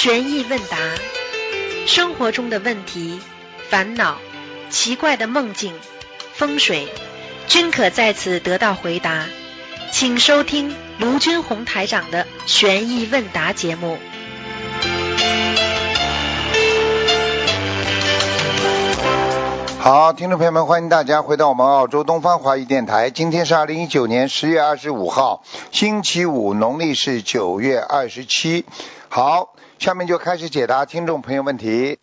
悬疑问答，生活中的问题、烦恼、奇怪的梦境、风水，均可在此得到回答。请收听卢军红台长的悬疑问答节目。好，听众朋友们，欢迎大家回到我们澳洲东方华语电台。今天是二零一九年十月二十五号，星期五，农历是九月二十七。好，下面就开始解答听众朋友问题。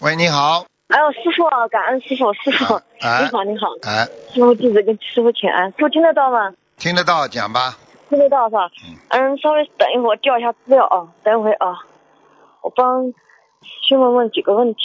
喂，你好，哎呦，师傅，感恩师傅，师傅，哎你好，你好，哎，师傅弟子跟师傅请安，师傅听得到吗？听得到，讲吧。听得到是吧？嗯，稍微等一会儿，我调一下资料啊，等一会儿啊，我帮师傅问几个问题。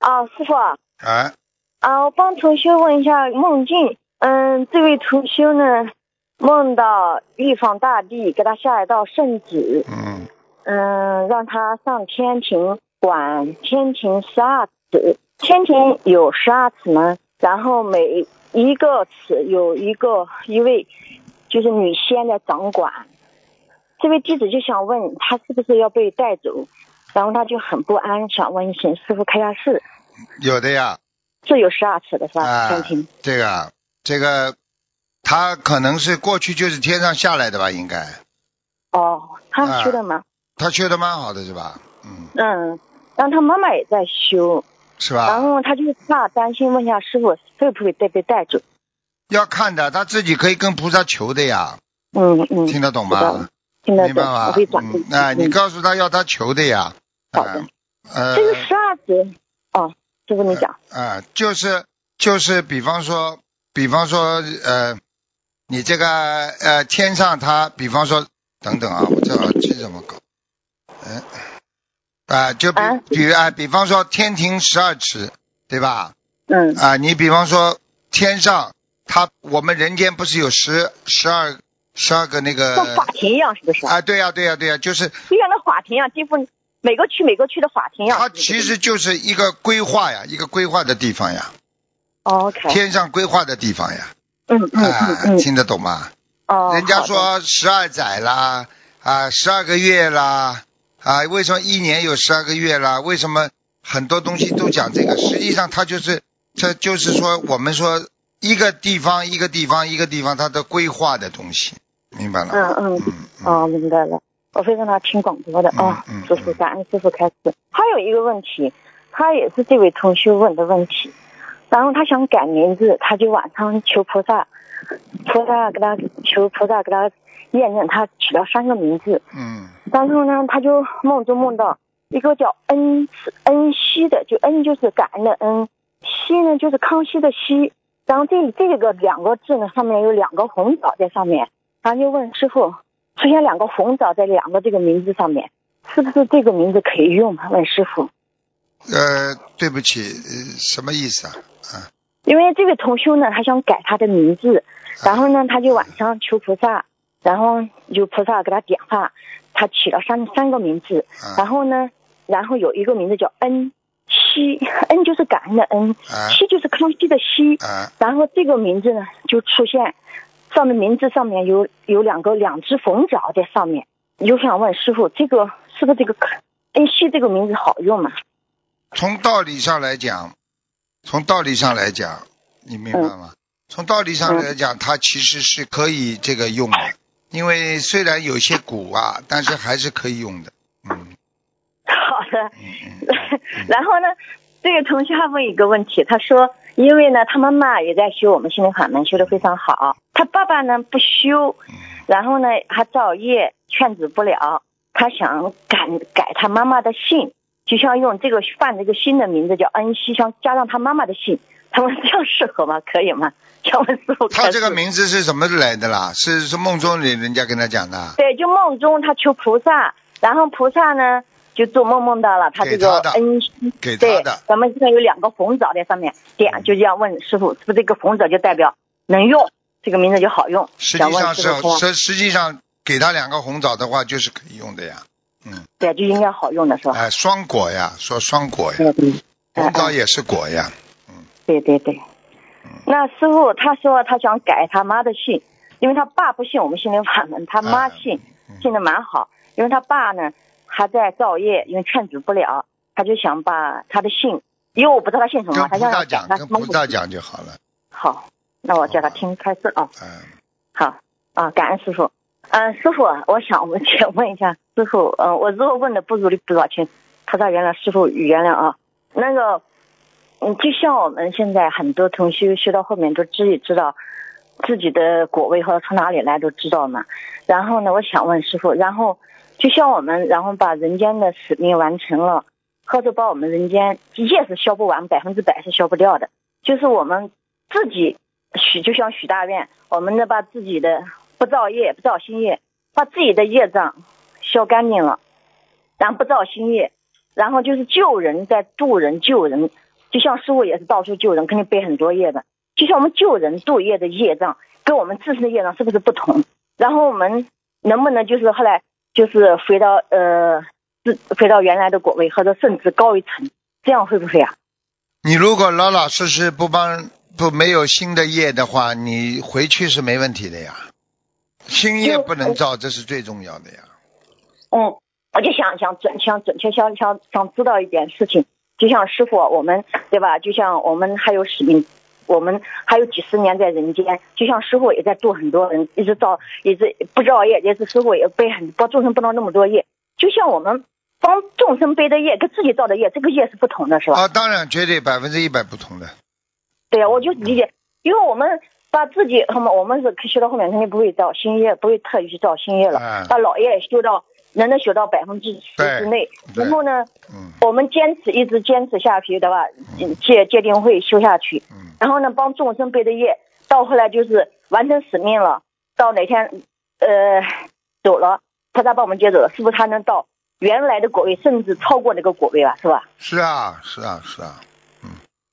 啊，师傅啊，哎，啊，我帮同学问一下梦境。嗯，这位同修呢，梦到玉皇大帝给他下一道圣旨，嗯，嗯，让他上天庭管天庭十二尺，天庭有十二尺门，然后每一个尺有一个一位就是女仙的掌管。这位弟子就想问他是不是要被带走，然后他就很不安，想问请师傅开下示，有的呀，是有十二尺的是吧？啊天庭。这个这个，他可能是过去就是天上下来的吧，应该。哦，他修的吗？他修的蛮好的是吧？嗯，嗯，然后他妈妈也在修，是吧然？后他就怕担心，问一下师傅会不会带被带走？要看的，他自己可以跟菩萨求的呀，嗯嗯，听得懂吗？听得懂，明白吗？我会转嗯，哎，你嗯告诉他要他求的呀。好的，呃，这个十二指，哦，师傅你讲，啊，就是就是，比方说，比方说，呃，你这个呃天上他，比方说，等等啊，我这耳机怎么搞？嗯、啊，就比啊比啊，比方说天庭十二尺，对吧？嗯啊，你比方说天上，它我们人间不是有十十二十二个那个像法庭一样是不是？啊？对呀、对呀、对呀、就是就像那法庭一样，地方每个区每个区的法庭一样。它其实就是一个规划呀，一个规划的地方呀，哦 OK，天上规划的地方呀。嗯嗯嗯啊，嗯，听得懂吗？哦，人家说十二载啦，啊，十二个月啦，啊，为什么一年有十二个月啦？为什么很多东西都讲这个？实际上它就是，这就是说我们说一个地方一个地方一个地方它的规划的东西，明白了？嗯嗯嗯嗯哦，明白了，我会让他听广播的啊嗯嗯，师傅感恩师傅开始。还有一个问题，他也是这位同学问的问题，然后他想改名字，他就晚上求菩萨，菩萨给他求菩萨给他验证他取了三个名字，嗯然后呢，他就梦中梦到一个叫恩恩熙的，就恩就是感恩的恩，熙呢就是康熙的熙。然后这这个两个字呢，上面有两个红枣在上面，然后就问师傅，出现两个红枣在两个这个名字上面，是不是这个名字可以用？问师傅，呃，对不起，呃什么意思啊？啊，因为这位同修呢，他想改他的名字，然后呢，他就晚上求菩萨，然后有菩萨给他点化，他起了三三个名字，啊。然后呢，然后有一个名字叫恩熙，恩就是感恩的恩，啊。熙就是康熙的熙，啊。然后这个名字呢就出现，上面名字上面有有两个两只凤爪在上面，有想问师傅，这个是不是这个恩熙这个名字好用吗？从道理上来讲，从道理上来讲，你明白吗？从道理上来讲，它其实是可以这个用的，因为虽然有些鼓啊，但是还是可以用的。嗯好的，嗯嗯 然后呢，这个同学还问一个问题，他说，因为呢，他妈妈也在修我们心灵法门，修的非常好，他爸爸呢不修，嗯然后呢，他造业劝止不了，他想改改他妈妈的姓，就像用这个换这个新的名字叫恩熙，想加上他妈妈的姓，他们这样适合吗？可以吗？他这个名字是什么来的啦？是是梦中人人家跟他讲的。对，就梦中他求菩萨，然后菩萨呢就做梦梦到了他这个给他的恩熙，给他对的，咱们现在有两个红枣在上面，点就这样问师傅，是不是这个红枣就代表能用，这个名字就好用？实际上是实实际上给他两个红枣的话，就是可以用的呀。嗯，对，就应该好用的是吧？哎，双果呀，说双果呀，对对，红枣也是果呀。嗯对对对。那师傅他说他想改他妈的姓，因为他爸不信我们心灵法门，他妈信，信的蛮好。因为他爸呢还在造业，因为劝阻不了，他就想把他的姓，因为我不知道他姓什么，他让我萨讲，他跟菩萨讲就好了。好，那我叫他听开示啊。嗯，好啊，感恩师傅。嗯、师傅，我想我请 问一下师傅，嗯、我如果问的不如理不道，请菩萨原谅，师傅原谅啊。那个，嗯，就像我们现在很多同学学到后面都自己知道自己的果位和从哪里来都知道嘛。然后呢，我想问师傅，然后就像我们，然后把人间的使命完成了，或者把我们人间业是消不完，百分之百是消不掉的，就是我们自己许，就像许大愿，我们呢把自己的不造业，不造新业，把自己的业障消干净了，然后不造新业，然后就是救人，在渡人救人，就像师傅也是到处救人，肯定背很多业的，就像我们救人度业的业障，跟我们自身的业障是不是不同？然后我们能不能就是后来就是回到呃，自回到原来的果位，或者甚至高一层，这样会不会啊？你如果老老实实不帮不没有新的业的话，你回去是没问题的呀。新业不能造，这是最重要的呀。嗯，我就想想准想准确想想想知道一点事情，就像师傅我们对吧？就像我们还有使命，我们还有几十年在人间，就像师傅也在度很多人，一直造一直不造业，也是师傅也背很多众生不能那么多业，就像我们帮众生背的业跟自己造的业，这个业是不同的，是吧？啊，当然绝对百分之一百不同的。对呀，我就理解，因为我们把自己，他们我们是学到后面肯定不会造新业，不会特意去造新业了，嗯把老业修到能能学到百分之十之内，然后呢，嗯我们坚持一直坚持下去，对吧？嗯戒戒定会修下去，嗯，然后呢，帮众生背的业，到后来就是完成使命了，到哪天呃走了，菩萨把我们接走了，是不是他能到原来的果位，甚至超过那个果位了，是吧？是啊，是啊，是啊。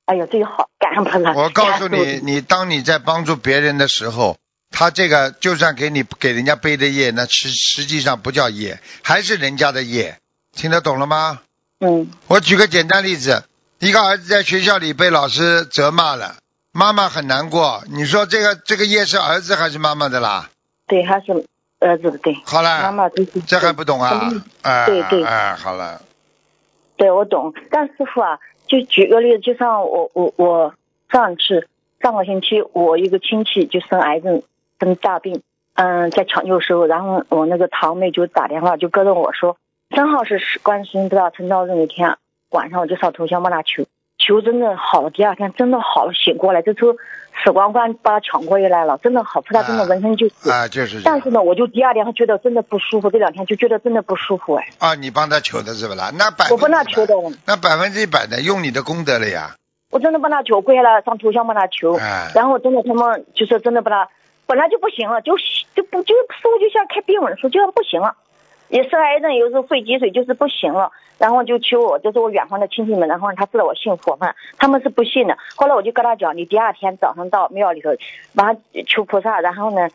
哎呀，这个好，感恩菩萨。我告诉你，你当你在帮助别人的时候，他这个就算给你给人家背的业，那实实际上不叫业，还是人家的业，听得懂了吗？嗯我举个简单例子，一个儿子在学校里被老师责骂了，妈妈很难过。你说这个这个业是儿子还是妈妈的啦？对，还是儿子的，对。好了，妈妈就是这还不懂啊嗯？哎对对哎，好了，对，我懂。但师傅啊，就举个例子，就像我我我上次上个星期，我一个亲戚就生癌症，生大病，嗯，在抢救时候，然后我那个堂妹就打电话就跟着我说，正好是观世音菩萨成道日那天晚上，我就上头香帮他求，求真的好了，第二天真的好了，醒过来，这时候死光光把他抢过来了，真的好，菩萨真的闻声就死。啊，就是但是呢，我就第二天觉得真的不舒服，这两天就觉得真的不舒服哎，啊，你帮他求的是不啦？那百我帮他分之百求的，那百分之一百的用你的功德了呀。我真的帮他求，跪下来上头香帮他求，哎，然后真的他们就是真的帮他本来就不行了，就就不就似乎就像开病文书，就像不行了，也是癌症，有时候肺积水就是不行了，然后就求我，就是我远方的亲戚们，然后他知道我信佛嘛，他们是不信的，后来我就跟他讲，你第二天早上到庙里头，完了求菩萨，然后呢。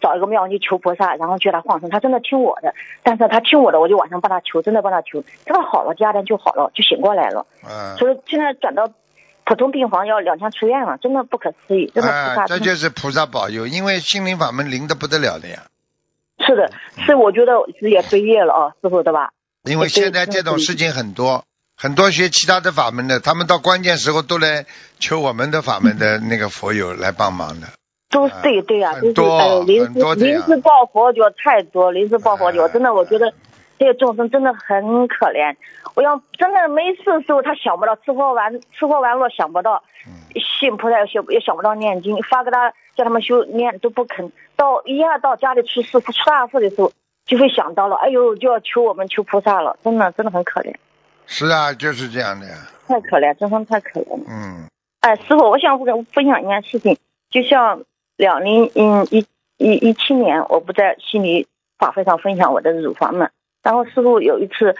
找一个庙去求菩萨，然后叫他放生，他真的听我的，但是他听我的，我就晚上帮他求，真的帮他求，真的好了，第二天就好了，就醒过来了。嗯，所以现在转到普通病房要两天出院了，真的不可思议，真的这就是菩萨保佑，因为心灵法门灵的不得了的呀。是的，是我觉得是也飞跃了啊，师傅对吧？因为现在这种事情很多，很多学其他的法门的，他们到关键时候都来求我们的法门的那个佛友来帮忙的。都啊对对呀、就是很多哎临时临时抱佛脚太多，临时抱佛脚，哎真的我觉得这些众生真的很可怜。我要真的没事的时候，他想不到吃喝玩吃喝玩乐想不到，嗯信菩萨也想也想不到念经，发给他叫他们修念都不肯。到一下到家里出事出大事的时候，就会想到了，哎呦就要求我们求菩萨了，真的真的很可怜，是啊，就是这样的呀。太可怜，真的太可怜了。嗯，哎，师傅，我想分分享一件事情，就像两零嗯一一一七年，我不在悉尼法会上分享我的乳房嘛，然后师傅有一次，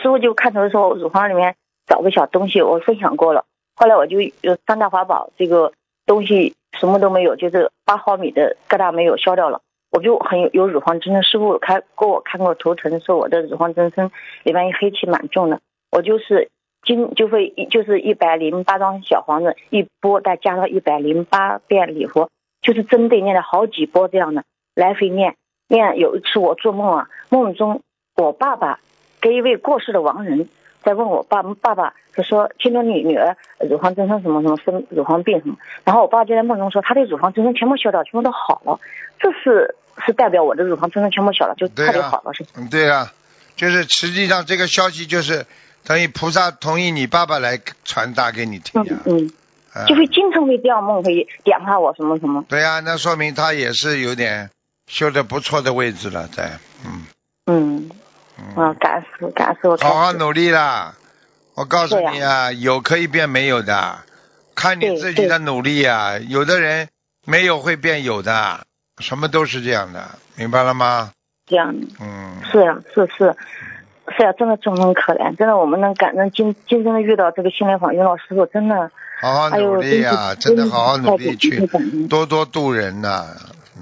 师傅就看头说乳房里面找个小东西，我分享过了，后来我就有三大法宝这个东西什么都没有，就是八毫米的疙瘩没有消掉了。我就很有有乳房增生，师傅开给我看过图腾，说我的乳房增生里面黑气蛮重的，我就是今就会就是一百零八张小房子一波，再加上一百零八遍礼佛，就是针对念了好几波这样的来回念念。有一次我做梦啊，梦中我爸爸跟一位过世的亡人在问我爸爸爸，他说听说你女儿乳房增生什么什么生乳房病什么，然后我爸就在梦中说他的乳房增生全部消掉，全部都好了，这是是代表我的乳房增生全部小了，就特别好了，是吧？嗯，对啊，就是实际上这个消息就是等于菩萨同意你爸爸来传达给你听的、嗯就会经常会掉梦，会点化我什么什么。对呀、那说明他也是有点修的不错的位置了，在嗯。嗯嗯，啊，感恩师傅，感恩师傅。好好努力啦！我告诉你啊，有可以变没有的，看你自己的努力啊。有的人没有会变有的，什么都是这样的，明白了吗？这样嗯，是啊、是是是呀、真的众生可怜，真的我们能感能今今生的遇到这个心灵法云老师傅，真的，好好努力呀、真的好好努力去多多度人呐、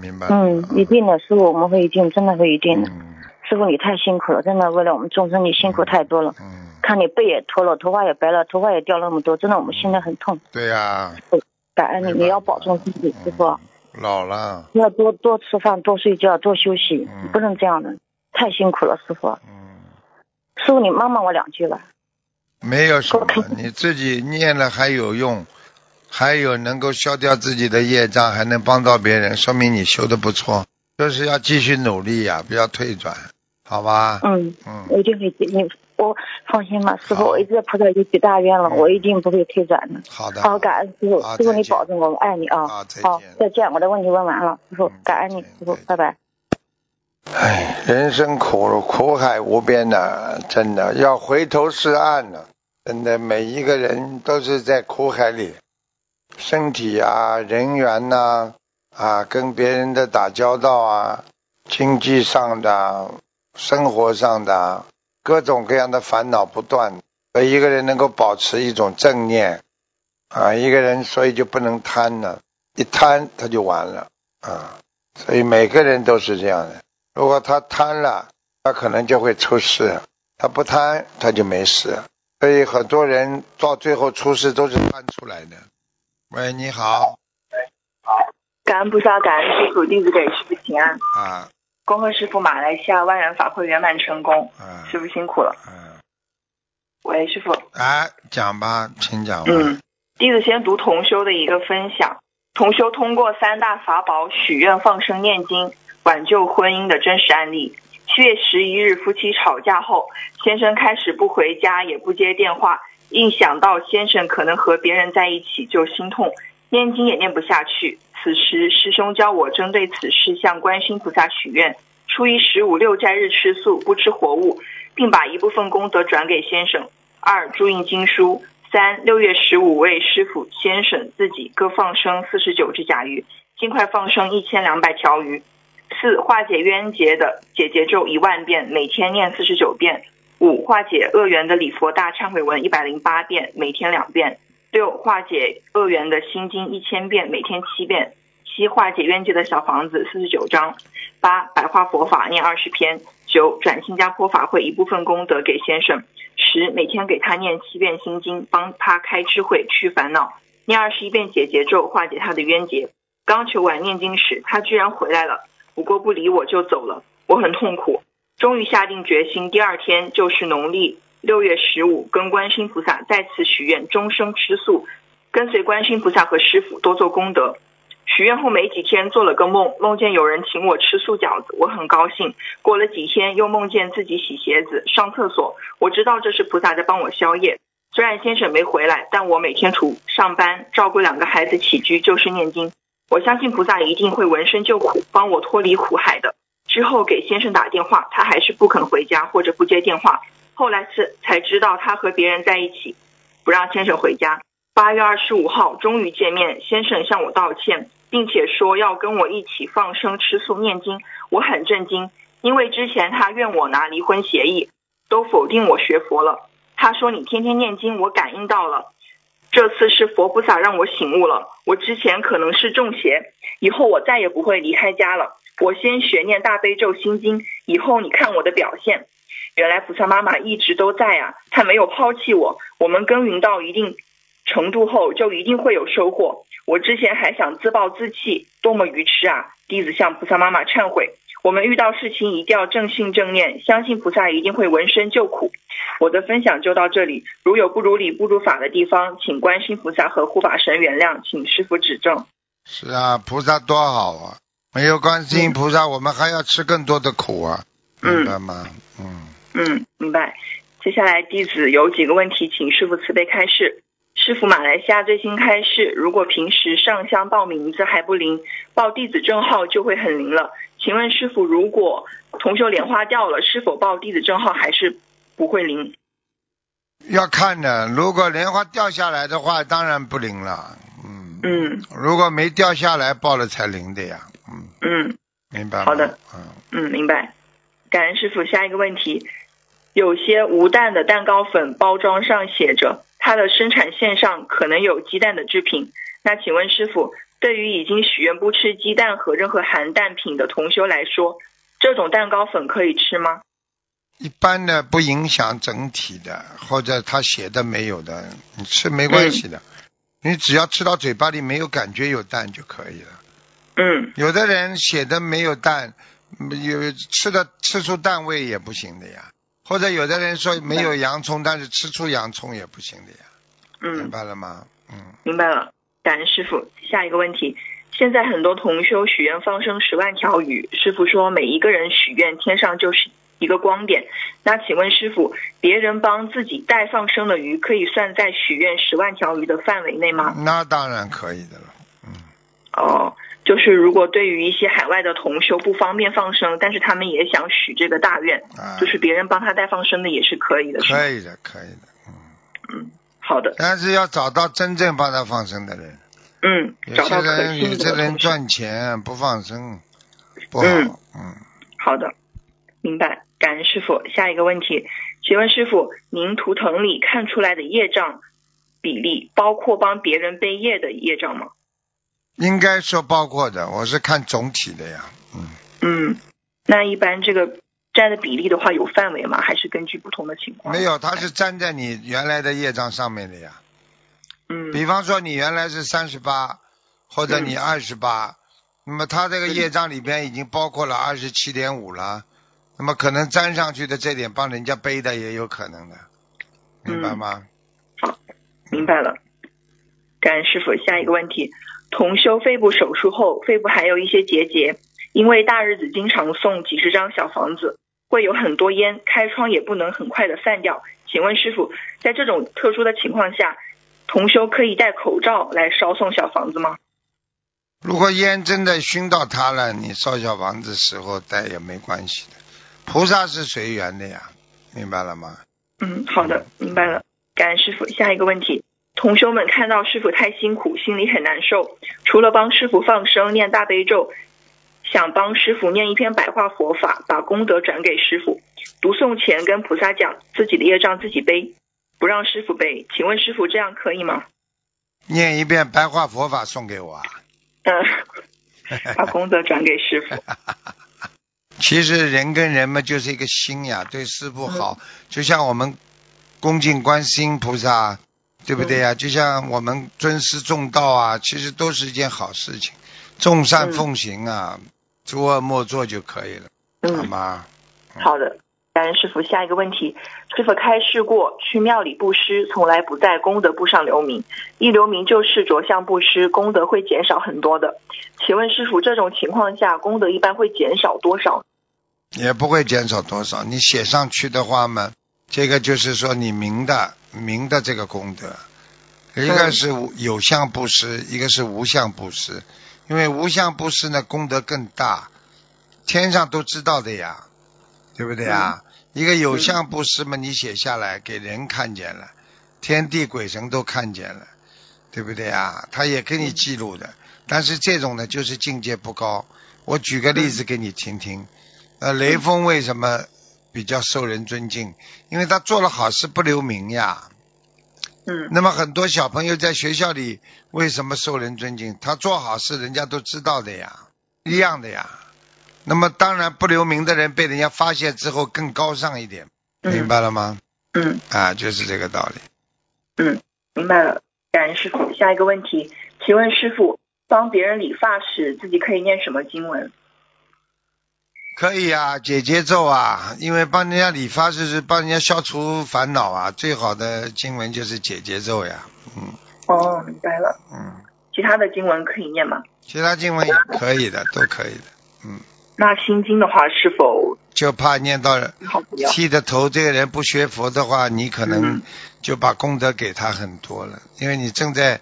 明白？嗯，一定的，师傅，我们会一定，真的会一定的。嗯师傅，你太辛苦了，真的，为了我们众生，你辛苦太多了。嗯，看你背也脱了，头发也白了，头发也掉了那么多，真的，我们心里很痛。对呀、感恩你，你要保重身体，师傅，老了，要多多吃饭，多睡觉，多休息，嗯不能这样的，太辛苦了，师傅。嗯，师傅，你帮帮我两句吧。没有什么，你自己念了还有用，还有能够消掉自己的业障，还能帮到别人，说明你修的不错。就是要继续努力呀、不要退转，好吧？嗯，嗯我一定会记你，我放心吧，师傅，我一直在菩萨里许大愿了，嗯我一定不会退转的。好的。好，感恩师傅，师傅你保重，我们爱你啊。好再见，我的问题问完了，师傅嗯，感恩你，师傅拜拜。唉，人生苦苦海无边呐、真的要回头是岸了、真的，每一个人都是在苦海里，身体啊、人缘呐、啊，跟别人的打交道啊，经济上的、生活上的各种各样的烦恼不断。所以一个人能够保持一种正念啊，一个人所以就不能贪了，一贪他就完了啊。所以每个人都是这样的。如果他贪了，他可能就会出事；他不贪，他就没事。所以很多人到最后出事都是贪出来的。喂，你好感恩菩萨，感恩师傅，弟子给师傅请安。啊恭贺师傅马来西亚万人法会圆满成功，嗯师傅辛苦了。嗯！喂，师傅，哎，讲吧，请讲吧。嗯，弟子先读同修的一个分享。同修通过三大法宝许愿、放生、念经，挽救婚姻的真实案例。七月十一日，夫妻吵架后，先生开始不回家，也不接电话。一想到先生可能和别人在一起，就心痛，念经也念不下去。此时，师兄教我针对此事向观世音菩萨许愿：初一十五六斋日吃素，不吃活物，并把一部分功德转给先生。二、注印经书。三、六月十五为师傅、先生自己各放生四十九只甲鱼，尽快放生一千两百条鱼。四、化解冤结的解结咒一万遍，每天念四十九遍。五、化解恶缘的礼佛大忏悔文一百零八遍，每天两遍。六、化解恶缘的心经一千遍，每天七遍。七、化解冤结的小房子四十九章。八、白话佛法念二十篇。九、转新加坡法会一部分功德给先生。十、每天给他念七遍心经，帮他开智慧，去烦恼。念二十一遍解结咒，化解他的冤结。刚求完念经时，他居然回来了，不过不理我就走了，我很痛苦。终于下定决心，第二天就是农历六月十五，跟观世音菩萨再次许愿，终生吃素，跟随观世音菩萨和师傅多做功德。许愿后没几天做了个梦，梦见有人请我吃素饺子，我很高兴。过了几天又梦见自己洗鞋子、上厕所，我知道这是菩萨在帮我消业。虽然先生没回来，但我每天除上班、照顾两个孩子起居就是念经。我相信菩萨一定会闻声救苦，帮我脱离苦海的。之后给先生打电话，他还是不肯回家或者不接电话。后来是才知道他和别人在一起，不让先生回家。八月二十五号终于见面，先生向我道歉，并且说要跟我一起放生、吃素、念经。我很震惊，因为之前他怨我拿离婚协议，都否定我学佛了。他说你天天念经，我感应到了。这次是佛菩萨让我醒悟了，我之前可能是中邪，以后我再也不会离开家了。我先学念大悲咒心经，以后你看我的表现。原来菩萨妈妈一直都在啊，她没有抛弃我。我们耕耘到一定程度后，就一定会有收获。我之前还想自暴自弃，多么愚痴啊！弟子向菩萨妈妈忏悔。我们遇到事情一定要正信正念，相信菩萨一定会闻声救苦。我的分享就到这里，如有不如理、不如法的地方，请观世菩萨和护法神原谅，请师傅指正。是啊，菩萨多好啊！没有观世音菩萨，我们还要吃更多的苦啊，嗯明白吗？嗯，嗯，明白。接下来弟子有几个问题，请师傅慈悲开示。师傅，马来西亚最新开示，如果平时上香报名字还不灵，报弟子证号就会很灵了。请问师傅，如果同修莲花掉了，是否报弟子证号还是不会灵？要看的。如果莲花掉下来的话，当然不灵了。嗯，嗯如果没掉下来，报了才灵的呀。嗯，嗯明白？好的。嗯，嗯，明白。感恩师傅。下一个问题，有些无蛋的蛋糕粉包装上写着它的生产线上可能有鸡蛋的制品，那请问师傅，对于已经许愿不吃鸡蛋和任何含蛋品的同修来说，这种蛋糕粉可以吃吗？一般的不影响整体的，或者他写的没有的，你吃没关系的。你只要吃到嘴巴里没有感觉有蛋就可以了。嗯有的人写的没有蛋，有吃的吃出蛋味也不行的呀。或者有的人说没有洋葱，但是吃出洋葱也不行的呀。嗯明嗯，白了吗？嗯，明白了。感恩师傅。下一个问题，现在很多同修许愿放生十万条鱼，师傅说每一个人许愿天上就是一个光点。那请问师傅，别人帮自己带放生的鱼，可以算在许愿十万条鱼的范围内吗？那当然可以的了。嗯，哦，就是如果对于一些海外的同修不方便放生，但是他们也想许这个大愿，啊，就是别人帮他带放生的也是可以的，可以的，可以的。嗯嗯，好的，但是要找到真正帮他放生的人。嗯，找到可人有信些人。赚钱不放生，不好。嗯嗯，好的，明白。感恩师傅。下一个问题，请问师傅，您图腾里看出来的业障比例，包括帮别人背业的业障吗？应该说包括的，我是看总体的呀。嗯，嗯，那一般这个占的比例的话，有范围吗？还是根据不同的情况？没有，它是粘在你原来的业障上面的呀。嗯比方说你原来是三十八，或者你二十八，那么它这个业障里边已经包括了二十七点五了，那么可能粘上去的这点帮人家背的也有可能的，明白吗？好明白了。感恩师傅。下一个问题，同修肺部手术后，肺部还有一些结节，因为大日子经常送几十张小房子，会有很多烟，开窗也不能很快的散掉。请问师傅，在这种特殊的情况下，同修可以戴口罩来烧送小房子吗？如果烟真的熏到他了，你烧小房子时候戴也没关系的，菩萨是随缘的呀，明白了吗？嗯，好的，明白了。感恩师傅。下一个问题，同修们看到师傅太辛苦，心里很难受，除了帮师傅放生、念大悲咒，想帮师傅念一篇白话佛法，把功德转给师傅。读诵前跟菩萨讲，自己的业障自己背，不让师傅背。请问师傅这样可以吗？念一遍白话佛法送给我啊。嗯，把功德转给师傅。其实人跟人嘛，就是一个心呀，对师傅好，就像我们恭敬观世音菩萨，对不对呀？就像我们尊师重道啊，其实都是一件好事情，众善奉行啊，诸恶莫作就可以了，好嗯，吗？好的。感恩师傅。下一个问题，师傅开示过，去庙里布施从来不在功德簿上留名，一留名就是着相布施，功德会减少很多的。请问师傅，这种情况下功德一般会减少多少？也不会减少多少。你写上去的话嘛，这个就是说你明的明的这个功德，一个是有相布施，一个是无相布施。因为无相布施呢，功德更大，天上都知道的呀，对不对啊？一个有相布施嘛，你写下来给人看见了，天地鬼神都看见了，对不对啊？他也给你记录的。但是这种呢，就是境界不高。我举个例子给你听听。呃，雷锋为什么比较受人尊敬？因为他做了好事不留名呀。嗯那么很多小朋友在学校里为什么受人尊敬？他做好事，人家都知道的呀，一样的呀。那么当然不留名的人被人家发现之后更高尚一点，明白了吗？嗯啊，就是这个道理。嗯，明白了。感恩师傅。下一个问题，请问师傅，帮别人理发时自己可以念什么经文？可以啊，解结咒啊，因为帮人家理发是帮人家消除烦恼啊，最好的经文就是解结咒呀，嗯。哦，明白了。嗯，其他的经文可以念吗？其他经文也可以的，都可以的，嗯，那心经的话是否就怕念到？剃的头，这个人不学佛的话，你可能嗯。就把功德给他很多了，因为你正在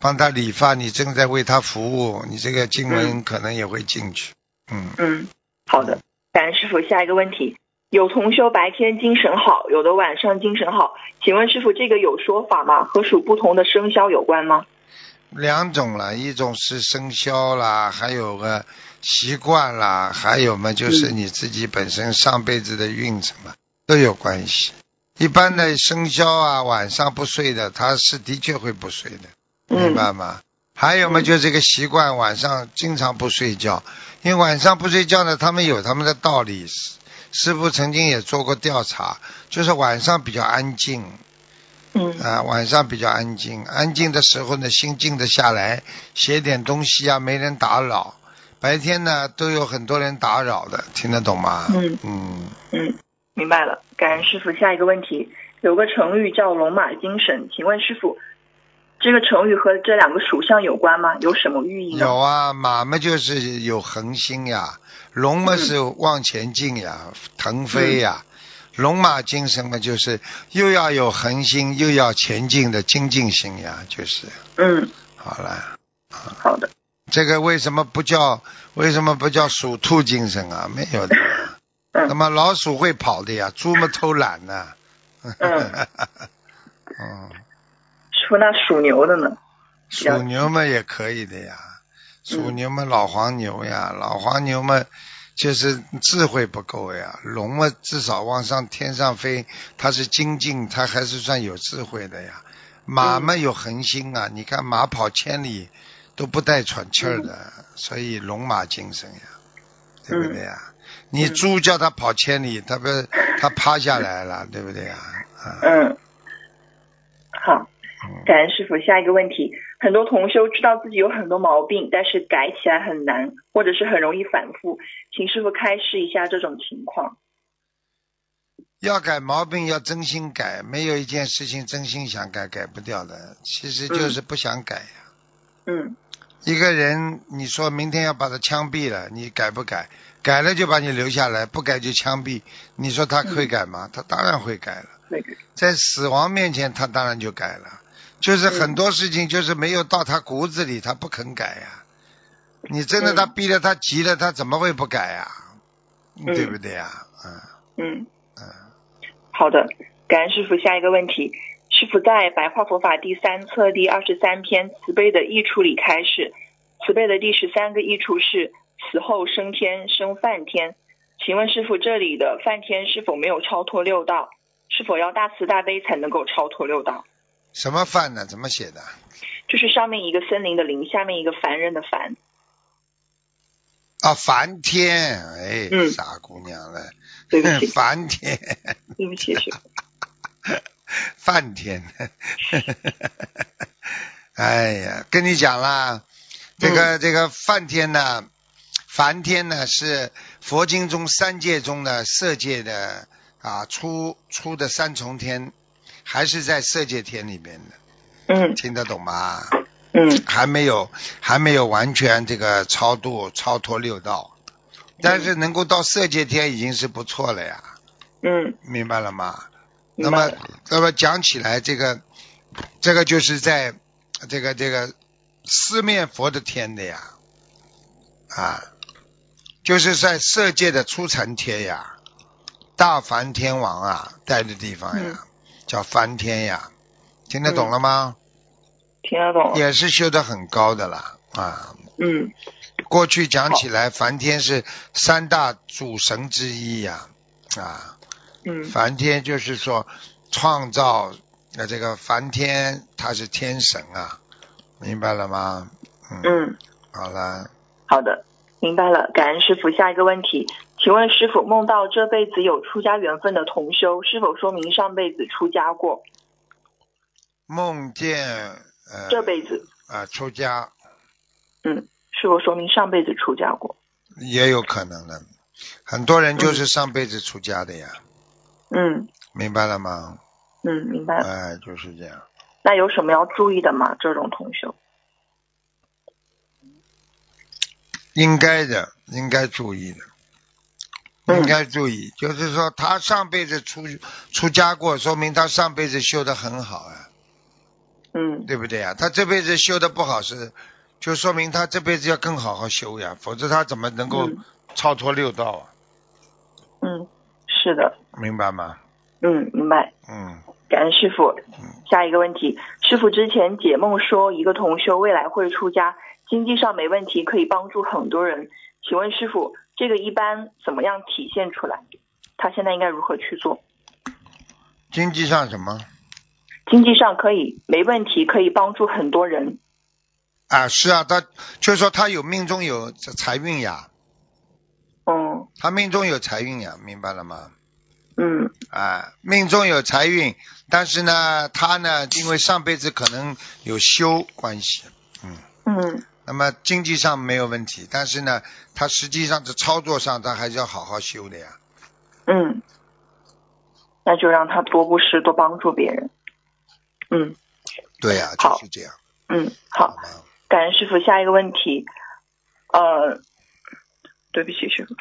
帮他理发，你正在为他服务，你这个经文嗯。可能也会进去，嗯，嗯，好的。感恩师傅，下一个问题，有同修白天精神好，有的晚上精神好，请问师傅这个有说法吗？和属不同的生肖有关吗？两种了，一种是生肖啦，还有个习惯啦，还有嘛就是嗯你自己本身上辈子的运程嘛，都有关系。一般的生肖啊，晚上不睡的，他是的确会不睡的，明嗯白吗？还有嘛，嗯就这个习惯，晚上经常不睡觉，因为晚上不睡觉呢，他们有他们的道理。师师傅曾经也做过调查，就是晚上比较安静，嗯啊，晚上比较安静，安静的时候呢，心静得下来，写点东西啊，没人打扰。白天呢，都有很多人打扰的，听得懂吗？嗯嗯，嗯，明白了。感恩师傅，下一个问题，有个成语叫龙马精神，请问师傅，这个成语和这两个属相有关吗？有什么寓意呢？有啊，马嘛就是有恒心呀，龙嘛嗯是往前进呀，腾飞呀。龙马精神嘛，就是又要有恒心，又要前进的精进心呀，就是嗯，好了。好的。这个为什么不叫为什么不叫属兔精神啊？没有的。嗯那么老鼠会跑的呀，猪嘛偷懒呢。嗯 嗯，师傅，那属牛的呢？属牛嘛也可以的呀，属牛嘛老黄牛呀，老黄牛嘛就是智慧不够呀，龙嘛至少往上天上飞，它是精进，它还是算有智慧的呀。马嘛有恒心啊，你看马跑千里都不带喘气儿的，所以龙马精神呀，对不对呀？你猪叫它跑千里，它不是它趴下来了，对不对呀？啊，嗯，好，感恩师傅。下一个问题，很多同修知道自己有很多毛病，但是改起来很难，或者是很容易反复，请师傅开示一下这种情况。要改毛病要真心改，没有一件事情真心想改改不掉的，其实就是不想改呀。嗯一个人，你说明天要把他枪毙了，你改不改？改了就把你留下来，不改就枪毙。你说他会改吗？他当然会改了。那个，在死亡面前，他当然就改了。就是很多事情就是没有到他骨子里，他不肯改呀。你真的他逼得他急了，他怎么会不改呀？对不对呀？嗯嗯嗯。好的，感恩师傅。下一个问题，师傅在《白话佛法》第三册第二十三篇慈悲的益处里开示，慈悲的第十三个益处是死后升天升梵天。请问师傅，这里的梵天是否没有超脱六道？是否要大慈大悲才能够超脱六道？什么饭呢？怎么写的？就是上面一个森林的林，下面一个凡人的凡。啊，梵天，哎，嗯傻姑娘了，对不起，梵天，对不起。梵天，哎呀，跟你讲啦，这个、这个梵天呢，梵天呢是佛经中三界中的色界的啊出出的三重天，还是在色界天里面的，嗯。听得懂吗？嗯。还没有还没有完全这个超度超脱六道，但是能够到色界天已经是不错了呀，嗯，明白了吗？那么。那么讲起来，这个这个就是在这个这个四面佛的天的呀，啊，就是在色界的初禅天呀，大梵天王啊待的地方呀，叫梵天呀，听得懂了吗？听得懂。也是修得很高的啦啊。嗯过去讲起来，梵天是三大主神之一呀，啊，嗯梵天就是说创造那这个梵天他是天神啊，明白了吗？嗯，嗯。好了，好的，明白了。感恩师傅。下一个问题，请问师傅，梦到这辈子有出家缘分的同修，是否说明上辈子出家过？梦见呃这辈子，啊出家嗯，是否说明上辈子出家过？也有可能的，很多人就是上辈子出家的呀，嗯明白了吗？嗯，明白了。哎，就是这样。那有什么要注意的吗？这种同修？应该的，应该注意的，嗯应该注意。就是说，他上辈子出出家过，说明他上辈子修的很好啊，嗯对不对呀？他这辈子修的不好是，就说明他这辈子要更好好修呀，否则他怎么能够嗯超脱六道啊？嗯，是的，明白吗？嗯，明白。嗯，感恩师傅嗯。下一个问题，师傅之前解梦说一个同修未来会出家，经济上没问题，可以帮助很多人。请问师傅，这个一般怎么样体现出来？他现在应该如何去做？经济上什么经济上可以没问题，可以帮助很多人。啊？是啊，他就是说他有命中有财运呀，嗯他命中有财运呀，明白了吗？嗯啊，命中有财运，但是呢，他呢，因为上辈子可能有修关系，嗯，嗯那么经济上没有问题，但是呢，他实际上在操作上，他还是要好好修的呀。嗯，那就让他多布施，多帮助别人。嗯对呀、好就是这样，嗯，好好。感恩师傅。下一个问题，呃，对不起师傅，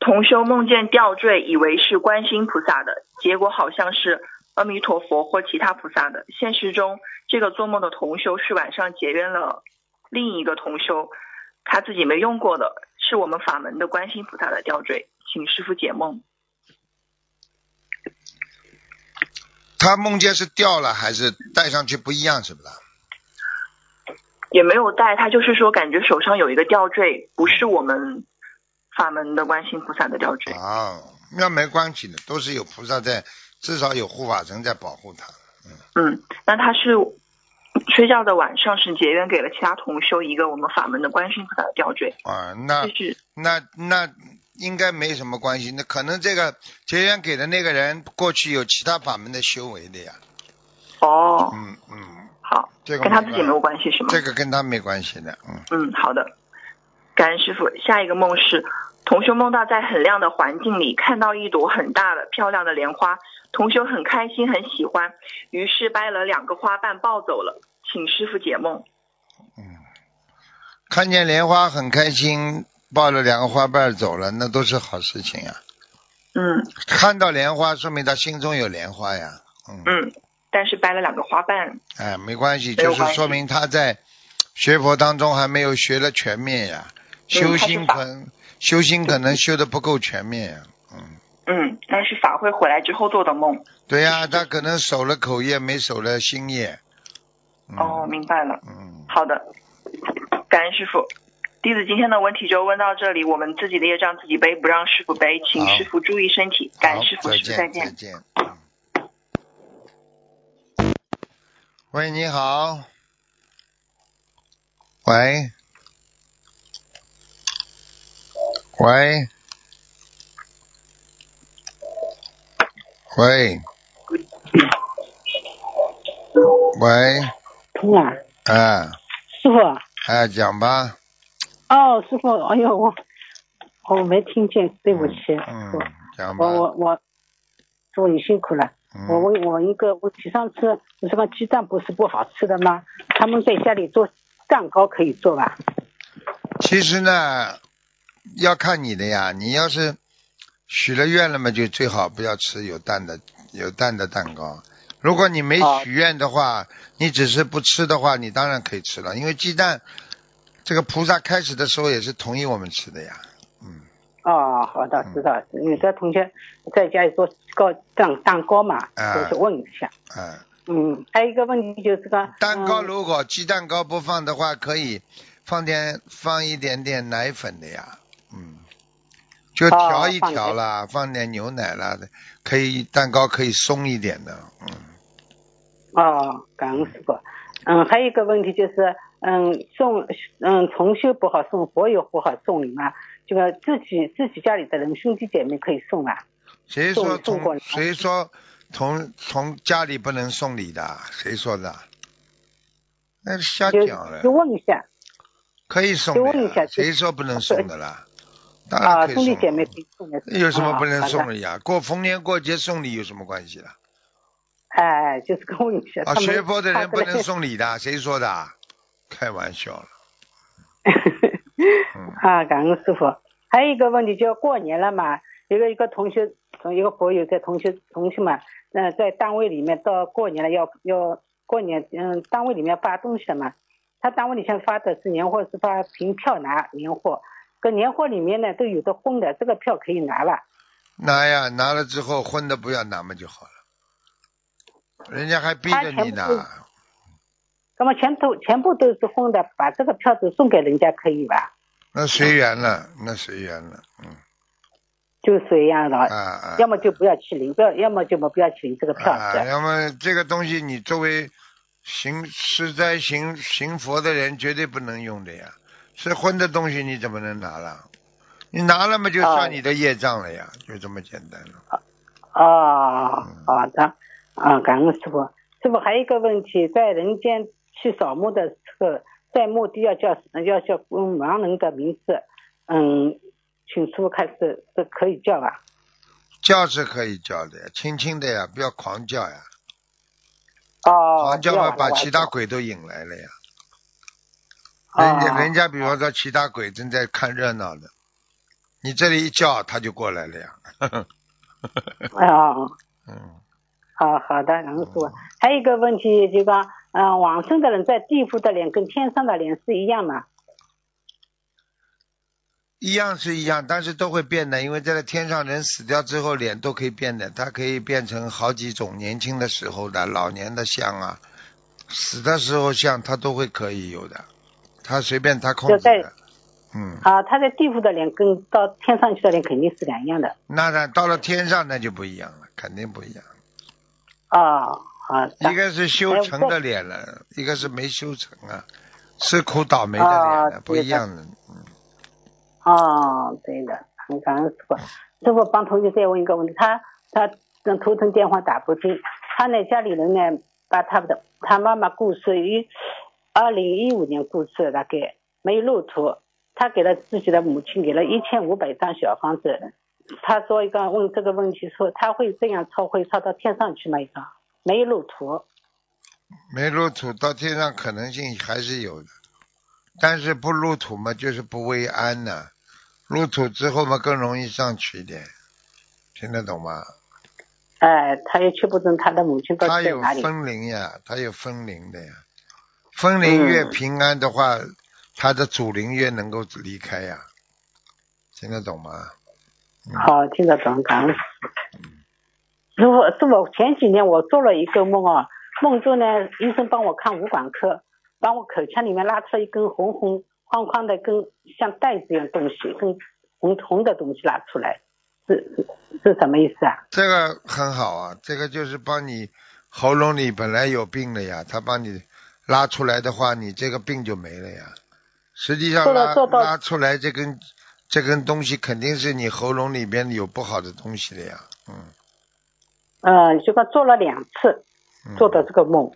同修梦见吊坠，以为是观世音菩萨的，结果好像是阿弥陀佛或其他菩萨的。现实中，这个做梦的同修是晚上结缘了另一个同修，他自己没用过的，是我们法门的观世音菩萨的吊坠，请师傅解梦。他梦见是掉了还是戴上去不一样，是不是？也没有戴，他就是说感觉手上有一个吊坠，不是我们法门的观世音菩萨的吊坠。啊，那没关系的，都是有菩萨在，至少有护法神在保护他。嗯嗯，那他是睡觉的晚上是结缘给了其他同修一个我们法门的观世音菩萨的吊坠，啊，那就是那那应该没什么关系，那可能这个结缘给的那个人过去有其他法门的修为的呀。哦，嗯嗯，好，这个跟他自己没有关关系是吗？这个跟他没关系的，嗯。嗯，好的。感恩师傅。下一个梦是，同修梦到在很亮的环境里看到一朵很大的漂亮的莲花，同修很开心很喜欢，于是掰了两个花瓣抱走了，请师傅解梦。嗯看见莲花很开心，抱着两个花瓣走了，那都是好事情呀。嗯看到莲花，说明他心中有莲花呀。嗯，嗯，但是掰了两个花瓣。哎，没关系，就是说明他在学佛当中还没有学的全面呀，修心可能修心可能修的不够全面呀。嗯，嗯，那是法会回来之后做的梦。对呀，他可能守了口业，没守了心业。嗯、哦，明白了。嗯，好的，感恩师傅。弟子今天的问题就问到这里，我们自己的业障自己背，不让师傅背，请师傅注意身体。感恩师傅，好再师傅再见，再见。喂，你好。喂。喂。喂。喂，通啊，哎师傅，哎，讲吧。哦，师傅，哎呦，我我没听见，对不起，师嗯，，讲吧我。我我，师傅你辛苦了。我嗯，问我一个问题，上次我这个鸡蛋不是不好吃的吗？他们在家里做蛋糕可以做吧？其实呢，要看你的呀。你要是许了愿了嘛，就最好不要吃有蛋的有蛋的蛋糕。如果你没哦许愿的话，你只是不吃的话，你当然可以吃了，因为鸡蛋这个菩萨开始的时候也是同意我们吃的呀。嗯，哦，好的，知道。有的同学在家里做糕蛋蛋糕嘛，就问一下。嗯，嗯，还有一个问题就是这个蛋糕嗯如果鸡蛋糕不放的话，可以放点放一点点奶粉的呀。嗯，就调一哦放奶调啦，放点牛奶啦，可以蛋糕可以松一点的。嗯。哦，感恩师傅。嗯，还有一个问题就是，嗯，送嗯重修不好送，佛友不好送礼嘛。这个自己自己家里的人兄弟姐妹可以送啊。谁说从送送过来谁说从从家里不能送礼的？谁说的？那是瞎讲了就，问一下。可以送就的就。问一下谁说不能送的啦？啊，当然可以送兄弟姐妹可以送的。有什么不能送的呀？过逢年过节送礼有什么关系啦？哎，就是跟我有些啊，学佛的人不能送礼的，谁说的？开玩笑了。嗯啊，感恩师傅。还有一个问题，就要过年了嘛，一个一个同学，从一个佛友在同学同学嘛，那、在单位里面到过年了要要过年，嗯，单位里面发东西了嘛，他单位里面发的是年货，是发凭票拿年货，这年货里面呢都有的荤的，这个票可以拿了。拿呀，拿了之后荤的不要拿嘛就好了。人家还逼着你他全部拿，那么全都全部都是荤的，把这个票子送给人家可以吧？那随缘了，那随缘了，嗯就随样了，啊啊。要么就不要去领，不要要么就不要去领这个票啊，要么这个东西你作为行是在行行佛的人绝对不能用的呀，是荤的东西你怎么能拿了？你拿了嘛就啊算你的业障了呀，就这么简单了。哦，好的，啊，感恩师傅。师傅还有一个问题，在人间去扫墓的时候，在墓地要叫要叫嗯亡人的名字，嗯，请师傅开始是可以叫吧？叫是可以叫的，轻轻的呀，不要狂叫呀，哦，狂叫嘛不要往外把其他鬼都引来了呀。哦人家人家比方说其他鬼正在看热闹的，你这里一叫他就过来了呀。哦，嗯，好好的，感恩师傅。还有一个问题，就讲，嗯、往生的人在地府的脸跟天上的脸是一样吗？一样是一样，但是都会变的，因为在这天上人死掉之后，脸都可以变的，它可以变成好几种年轻的时候的、老年的像啊，死的时候像它都会可以有的，它随便它控制的。嗯，啊，他在地府的脸跟到天上去的脸肯定是两样的。那那到了天上那就不一样了，肯定不一样。哦，好。一个是修成的脸了，一个是没修成啊，吃苦倒霉的脸啊了，不一样的。嗯，哦，对的，很感恩师傅。师傅帮同学再问一个问题，他他嗯头疼电话打不进，他呢家里人呢把他的他妈妈过世于二零一五年过世，大概没有路途，他给了自己的母亲给了一千五百张小房子。他说一个问这个问题说他会这样抄会抄到天上去吗？一个没有路途。没入土到天上可能性还是有的，但是不入土嘛，就是不为安呐、入土之后嘛，更容易上去一点，听得懂吗？哎，他也确不准他的母亲到他有底在哪里。分灵呀，他有分灵的呀。分灵越嗯平安的话，他的主灵越能够离开呀，听得懂吗？好，听得懂，感恩师傅。师傅，前几年我做了一个梦啊，梦中呢，医生帮我看五管科，把我口腔里面拉出来一根红红框框的，跟像带子一样东西，跟红红的东西拉出来，是是是什么意思啊？这个很好啊，这个就是帮你喉咙里本来有病的呀，他帮你拉出来的话，你这个病就没了呀。实际上拉拉出来这根这根东西肯定是你喉咙里边有不好的东西的呀，嗯，呃、就说做了两次嗯做的这个梦，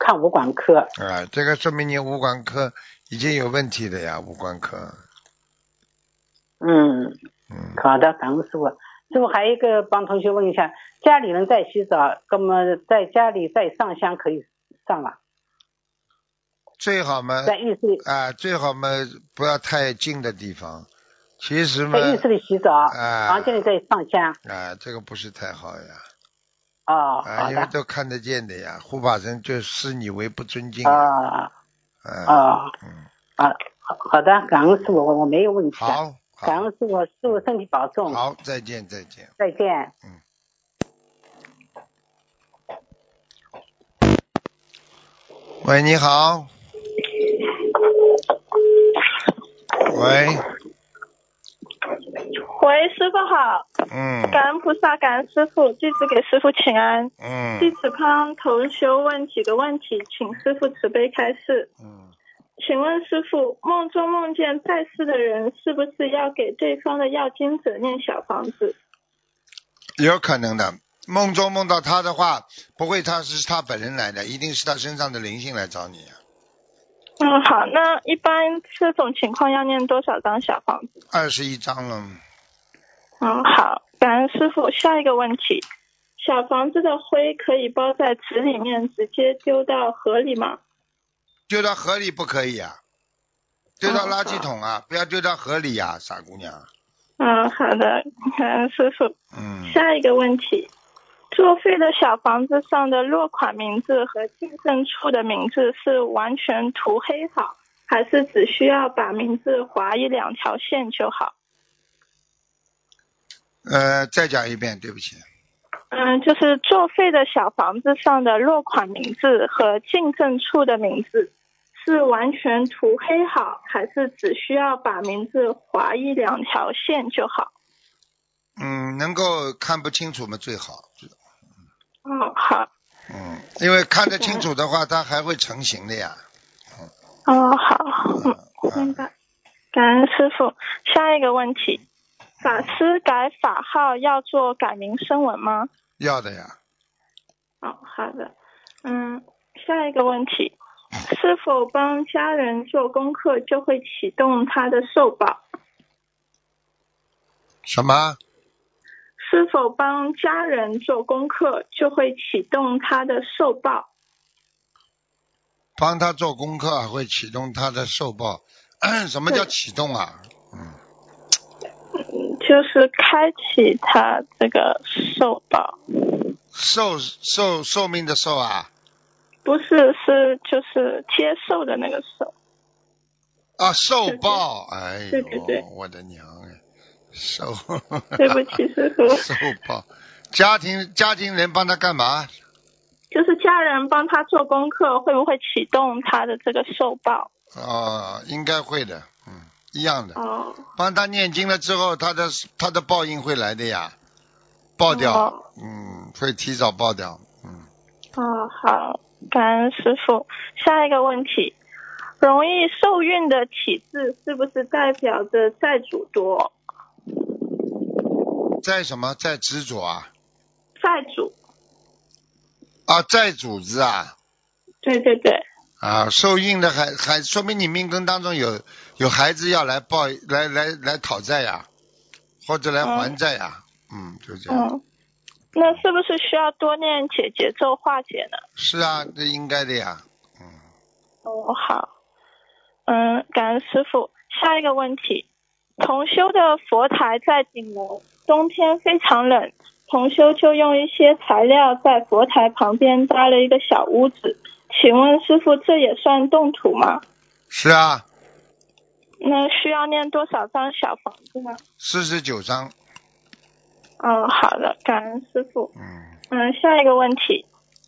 看五官科。啊，这个说明你五官科已经有问题的呀，五官科，嗯，嗯，好的，感恩师傅。师傅还有一个帮同学问一下，家里人在洗澡，那么在家里再上香可以上吗？最好嘛，在浴室里，啊，最好嘛不要太近的地方，其实嘛，在浴室里洗澡，啊房间里再上香。啊，这个不是太好呀。哦，啊，因为，都看得见的呀，护法神就视你为不尊敬。啊嗯，啊嗯，啊，好好的，感恩师傅，我我没有问题。好，感恩师傅，师傅身体保重，好，再见，再见。再见。嗯喂，你好。喂，喂，师傅好，嗯感恩菩萨，感恩师傅，弟子给师傅请安。嗯弟嗯子帮同修问几个问题，请师傅慈悲开示。嗯，请问师傅，梦中梦见在世的人，是不是要给对方的要经者念小房子？有可能的。梦中梦到他的话，不会他是他本人来的，一定是他身上的灵性来找你啊。嗯，好，那一般这种情况要念多少张小房子？二十一张了。嗯，好，感恩师傅。下一个问题，小房子的灰可以包在纸里面，直接丢到河里吗？丢到河里不可以啊，丢到哦垃圾桶啊，不要丢到河里呀、傻姑娘。嗯，好的，感恩师傅。嗯，下一个问题，作废的小房子上的落款名字和进证处的名字是完全涂黑好，还是只需要把名字划一两条线就好？呃，再讲一遍，对不起。嗯，就是作废的小房子上的落款名字和进证处的名字是完全涂黑好，还是只需要把名字划一两条线就好？嗯，能够看不清楚嘛最好。哦，好，嗯，因为看得清楚的话，它还会成型的呀。哦，好，嗯，明嗯，白。感恩师傅。下一个问题，法师改法号要做改名声文吗？要的呀。哦，好的。嗯，下一个问题，是否帮家人做功课就会启动他的寿报？什么？是否帮家人做功课就会启动他的寿报？帮他做功课会启动他的寿报。什么叫启动啊？嗯，嗯，就是开启他这个寿报，寿寿寿命的寿啊不是是就是接受的那个寿。啊，寿报。哎呦，对对对我的娘哎，寿。对不起，师傅，寿报。家庭家庭人帮他干嘛？就是家人帮他做功课，会不会启动他的这个寿报？啊，应该会的，嗯，一样的。哦。帮他念经了之后，他的他的报应会来的呀，爆掉，哦。嗯，会提早爆掉，嗯，哦，好，感恩师傅。下一个问题，容易受孕的体质是不是代表着债主多？在什么？在执着啊？债主，啊，债主子啊，对对对，啊，受孕的还还说明你命根当中有有孩子要来报来来来讨债呀，或者来还债呀，嗯，就这样，嗯，那是不是需要多念解节奏化解呢？是啊，这应该的呀，嗯，哦，好，嗯，感恩师傅。下一个问题，同修的佛台在顶楼，冬天非常冷，同修就用一些材料在佛台旁边搭了一个小屋子。请问师傅，这也算动土吗？是啊，那需要念多少张小房子呢？四十九张，嗯，好的，感恩师傅。嗯，嗯，下一个问题，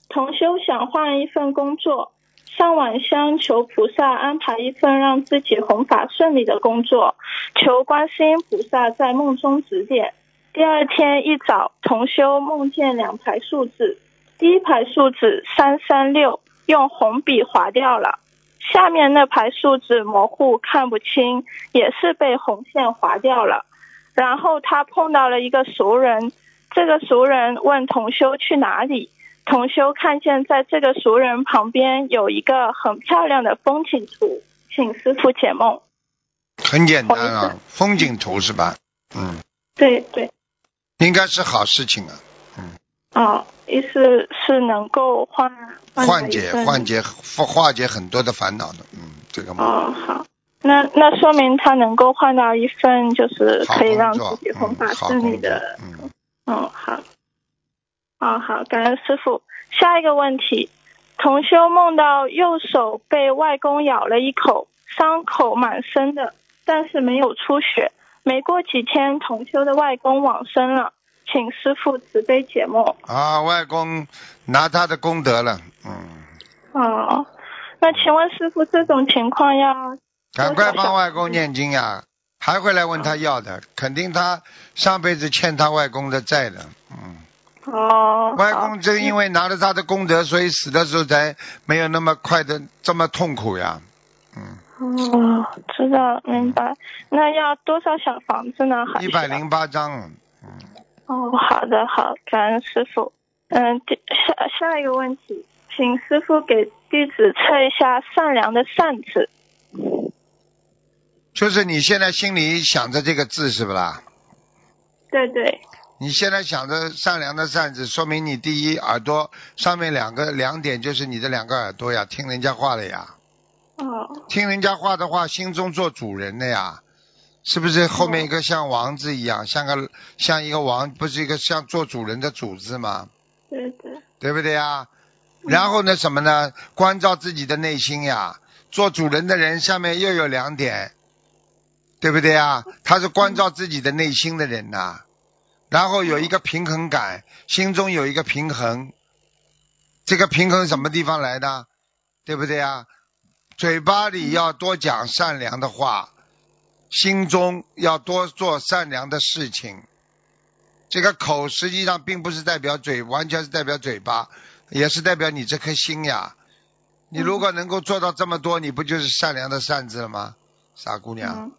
同修想换一份工作，上晚香求菩萨安排一份让自己弘法顺利的工作，求观世音菩萨在梦中指点。第二天一早，同修梦见两排数字，第一排数字三三六用红笔划掉了，下面那排数字模糊看不清，也是被红线划掉了。然后他碰到了一个熟人，这个熟人问同修去哪里，同修看见在这个熟人旁边有一个很漂亮的风景图，请师傅解梦。很简单啊，风景图是吧？嗯，对对，应该是好事情啊，哦，意思是能够换缓解一份缓解化解很多的烦恼的，嗯，这个梦哦，好，那那说明他能够换到一份就是可以让自己弘法顺利的嗯，嗯，好。哦，好，感恩师傅。下一个问题，同修梦到右手被外公咬了一口，伤口蛮深的，但是没有出血。没过几天，同修的外公往生了，请师傅慈悲解梦。啊，外公拿他的功德了，嗯，哦，那请问师傅，这种情况要赶快帮外公念经呀，还会来问他要的，肯定他上辈子欠他外公的债的，嗯，哦，外公正因为拿了他的功德，所以死的时候才没有那么快的这么痛苦呀，嗯，哦，知道明白。那要多少小房子呢？一百零八章，哦，好的，好，感恩师傅。嗯，第下下一个问题，请请师傅给弟子测一下善良的善字。就是你现在心里想着这个字是不啦？对对，你现在想着善良的善字，说明你第一耳朵上面两个两点就是你的两个耳朵呀，听人家话了呀。哦，听人家话的话，心中做主人的呀，是不是？后面一个像王字一样，像个像一个王，不是一个像做主人的主字吗？对对，对不对呀？然后呢，什么呢？关照自己的内心呀。做主人的人下面又有两点，对不对呀？他是关照自己的内心的人呐。然后有一个平衡感，心中有一个平衡。这个平衡什么地方来的？对不对呀？嘴巴里要多讲善良的话，心中要多做善良的事情。这个口实际上并不是代表嘴，完全是代表嘴巴，也是代表你这颗心呀。你如果能够做到这么多，你不就是善良的善字了吗？傻姑娘嗯。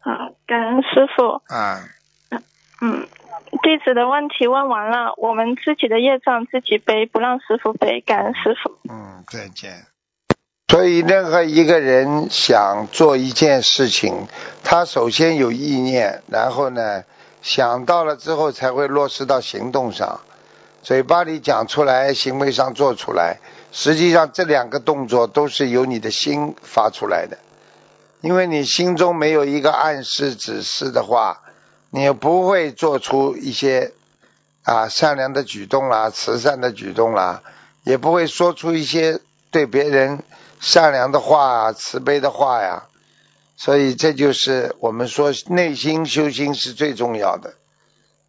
好，感恩师傅。啊，嗯，弟子的问题问完了，我们自己的业障自己背，不让师傅背。感恩师傅。嗯，再见。所以，任何一个人想做一件事情，他首先有意念，然后呢，想到了之后才会落实到行动上。嘴巴里讲出来，行为上做出来，实际上这两个动作都是由你的心发出来的。因为你心中没有一个暗示指示的话，你不会做出一些啊善良的举动啦、慈善的举动啦，也不会说出一些对别人善良的话、慈悲的话呀。所以这就是我们说内心修心是最重要的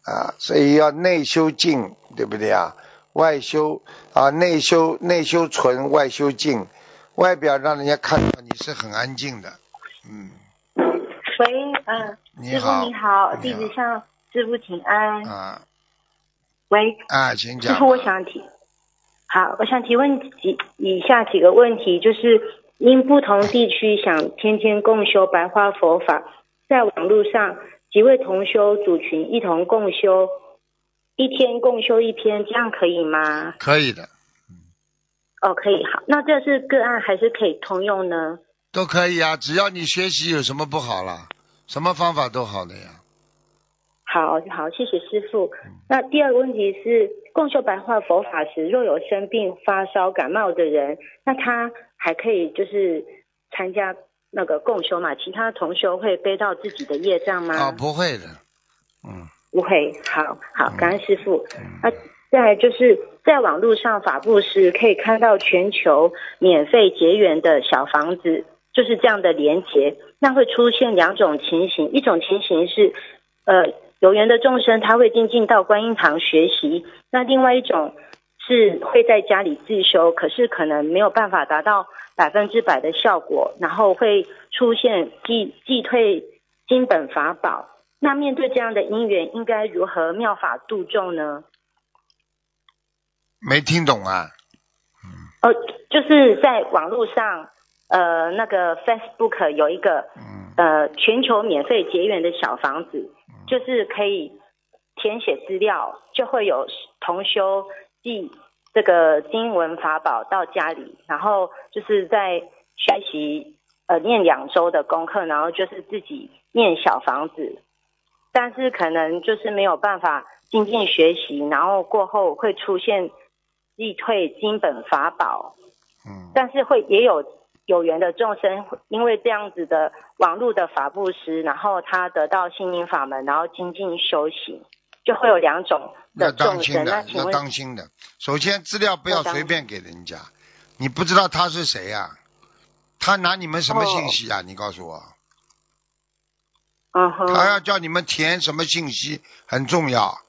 啊，所以要内修静，对不对啊？外修啊，内修内修纯，外修静，外表让人家看到你是很安静的，嗯，喂，嗯，师傅你好，你好，弟子向师傅请安。啊喂，啊，请讲师。傅，我想提，好，我想提问几以下几个问题，就是因不同地区想天天共修白话佛法，在网络上几位同修组群一同共修，一天共修一篇，这样可以吗？可以的，哦，可以，好，那这是个案还是可以通用呢？都可以啊，只要你学习有什么不好啦？什么方法都好的呀。好好，谢谢师傅。那第二个问题是，共修白话佛法时，若有生病、发烧、感冒的人，那他还可以就是参加那个共修嘛？其他同修会背到自己的业障吗？哦，不会的，嗯，不会。好好，感恩师傅。那再来就是在网络上法布施可以看到全球免费结缘的小房子，就是这样的连结。那会出现两种情形，一种情形是，呃，有缘的众生他会进进到观音堂学习，那另外一种是会在家里自修，可是可能没有办法达到百分之百的效果，然后会出现击击退金本法宝。那面对这样的因缘，应该如何妙法度众呢？没听懂啊？哦，就是在网络上，呃，那个 Facebook 有一个嗯呃全球免费结缘的小房子，就是可以填写资料，就会有同修寄这个经文法宝到家里，然后就是在学习呃念两周的功课，然后就是自己念小房子，但是可能就是没有办法精进学习，然后过后会出现击退金本法宝，嗯，但是会也有有缘的众生，因为这样子的网络的法布施，然后他得到心灵法门，然后精进修行，就会有两种要的众生。当心的要问，当心的。首先，资料不要随便给人家，你不知道他是谁呀、他拿你们什么信息啊？你告诉我，嗯哼，他要叫你们填什么信息很重要，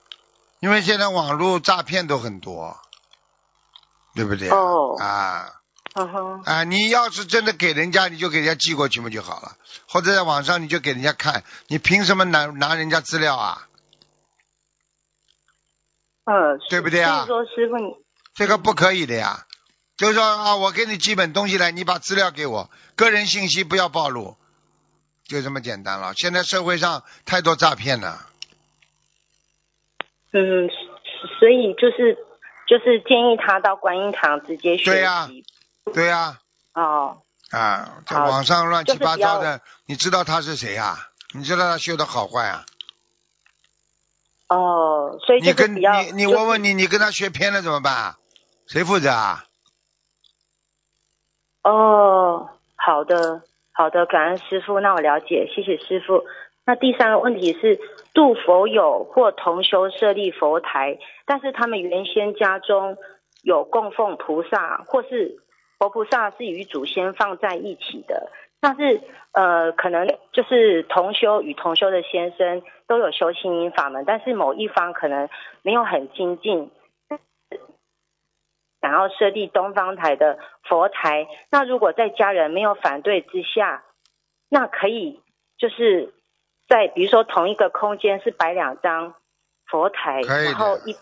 因为现在网络诈骗都很多，对不对？哦啊啊！你要是真的给人家，你就给人家寄过去嘛就好了，或者在网上你就给人家看，你凭什么拿拿人家资料啊？嗯，对不对啊说师傅你，这个不可以的呀。就是说啊，我给你寄本东西来，你把资料给我，个人信息不要暴露，就这么简单了。现在社会上太多诈骗了，嗯，所以就是就是建议他到观音堂直接学习。对呀对呀、哦，啊，在网上乱七八糟的，你知道他是谁呀、你知道他修的好坏啊？哦，所以你跟你你就是我问你，你跟他学偏了怎么办？谁负责啊？哦，好的，好的，感恩师傅，那我了解，谢谢师傅。那第三个问题是，度佛友或同修设立佛台，但是他们原先家中有供奉菩萨，或是佛菩萨是与祖先放在一起的，但是呃，可能就是同修与同修的先生都有修心灵法门，但是某一方可能没有很精进，想要设立东方台的佛台，那如果在家人没有反对之下，那可以就是在比如说同一个空间是摆两张佛台，然后一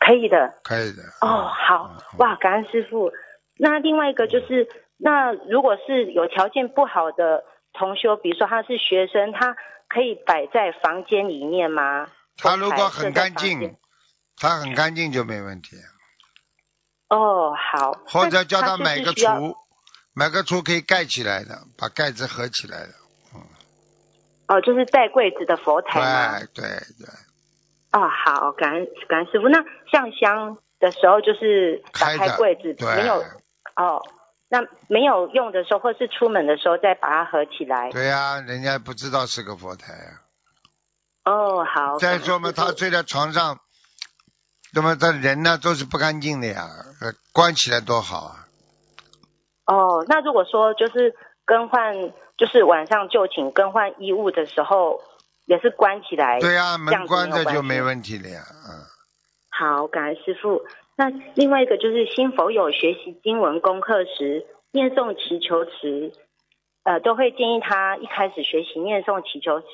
可以的可以的。哦，好哇，感恩师傅。那另外一个就是，那如果是有条件不好的同修，比如说他是学生，他可以摆在房间里面吗？他如果很干净，他很干净就没问题。哦，好。或者叫他就买个橱，买个橱可以盖起来的，把盖子合起来的。哦，就是带柜子的佛台吗？对对对，哦，好，感恩感恩师傅。那上香的时候就是打开柜子，对没有哦。那没有用的时候，或是出门的时候再把它合起来。对呀、人家不知道是个佛台啊。哦，好。再说嘛，他睡在床上，那么他人呢都是不干净的呀，呃，关起来多好啊。哦，那如果说就是更换，就是晚上就寝更换衣物的时候，也是关起来。对呀、这样子门关着就没问题了呀。嗯，好，感恩师傅。那另外一个就是新佛友学习经文功课时，念诵祈求词，呃，都会建议他一开始学习念诵祈求词。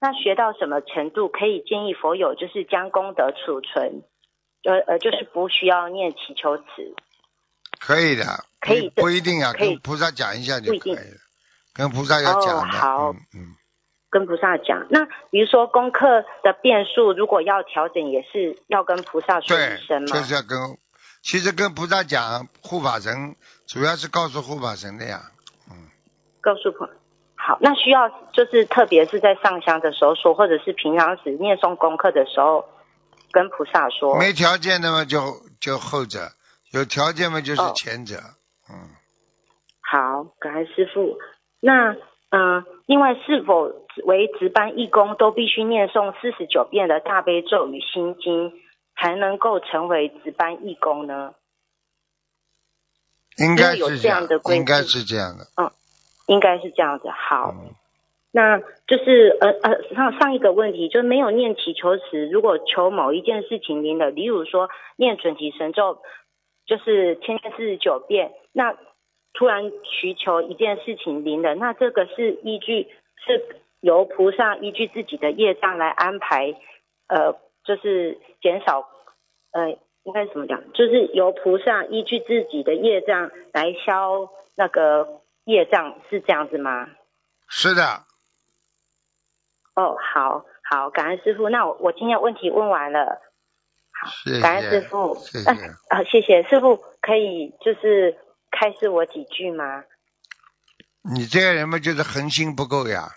那学到什么程度，可以建议佛友就是将功德储存，呃呃，就是不需要念祈求词。可以的，可以不不一定啊，跟菩萨讲一下就可以了。跟菩萨要讲的。哦好嗯嗯，跟菩萨讲。那比如说功课的变数，如果要调整，也是要跟菩萨说一声，吗？就是要跟，其实跟菩萨讲，护法神主要是告诉护法神的呀。嗯告诉菩好，那需要就是特别是在上香的时候说，或者是平常时念诵功课的时候跟菩萨说。没条件的嘛，就就后者；有条件嘛，就是哦前者。嗯，好，感恩师傅。那嗯、呃另外是否为值班义工都必须念诵四十九遍的大悲咒与心经，才能够成为值班义工呢？应该有是这样的规应该是这样的。嗯应该是这样子。好，嗯那就是呃呃上上一个问题，就是没有念祈求词，如果求某一件事情您的，例如说念准提神咒，就是天天四十九遍，那突然祈求一件事情灵的，那这个是依据是由菩萨依据自己的业障来安排，呃，就是减少呃应该怎么讲，就是由菩萨依据自己的业障来消那个业障，是这样子吗？是的，哦，好好，感恩师傅。那我我今天问题问完了，谢谢。感恩师傅。谢谢。啊，谢谢师傅，可以就是开示我几句吗？你这个人嘛，就是恒心不够呀。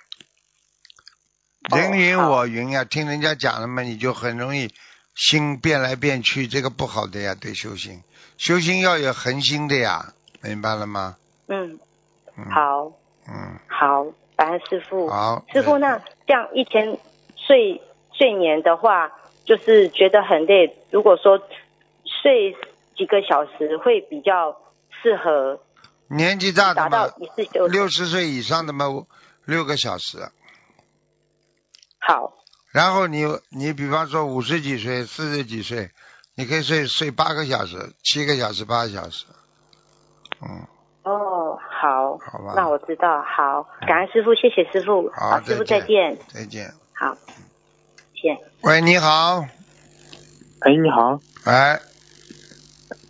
哦人云我云呀，听人家讲了嘛，你就很容易心变来变去，这个不好的呀。对修行，修行要有恒心的呀，明白了吗？嗯，嗯，，好嗯，好，感恩师傅。好。师傅，那这样一天睡睡眠的话，就是觉得很累。如果说睡几个小时，会比较适合年纪大的达到嘛。六十岁以上的嘛，六个小时。好，然后你你比方说五十几岁、四十几岁，你可以睡睡八个小时、七个小时、八个小时。嗯，哦，好，好吧。那我知道。好，感恩师傅，谢谢师傅。好师傅再再见。再见。好，谢谢。喂，你好，哎，你好，哎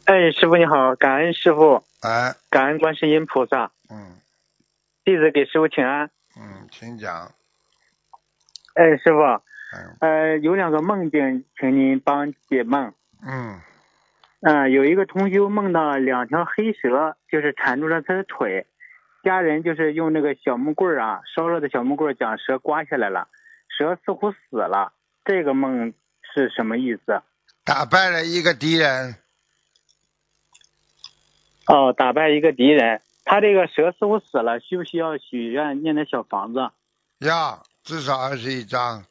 哎，师傅你好，感恩师傅，哎，感恩观世音菩萨，嗯弟子给师傅请安。嗯，请讲。哎，师傅，嗯呃，有两个梦境，请您帮解梦。嗯，嗯、有一个同修梦到两条黑蛇，就是缠住了他的腿，家人就是用那个小木棍儿啊，烧热的小木棍儿将蛇刮下来了，蛇似乎死了。这个梦是什么意思？打败了一个敌人，哦，打败一个敌人，他这个蛇似乎死了，需不需要许愿念的小房子？呀至少二十一张。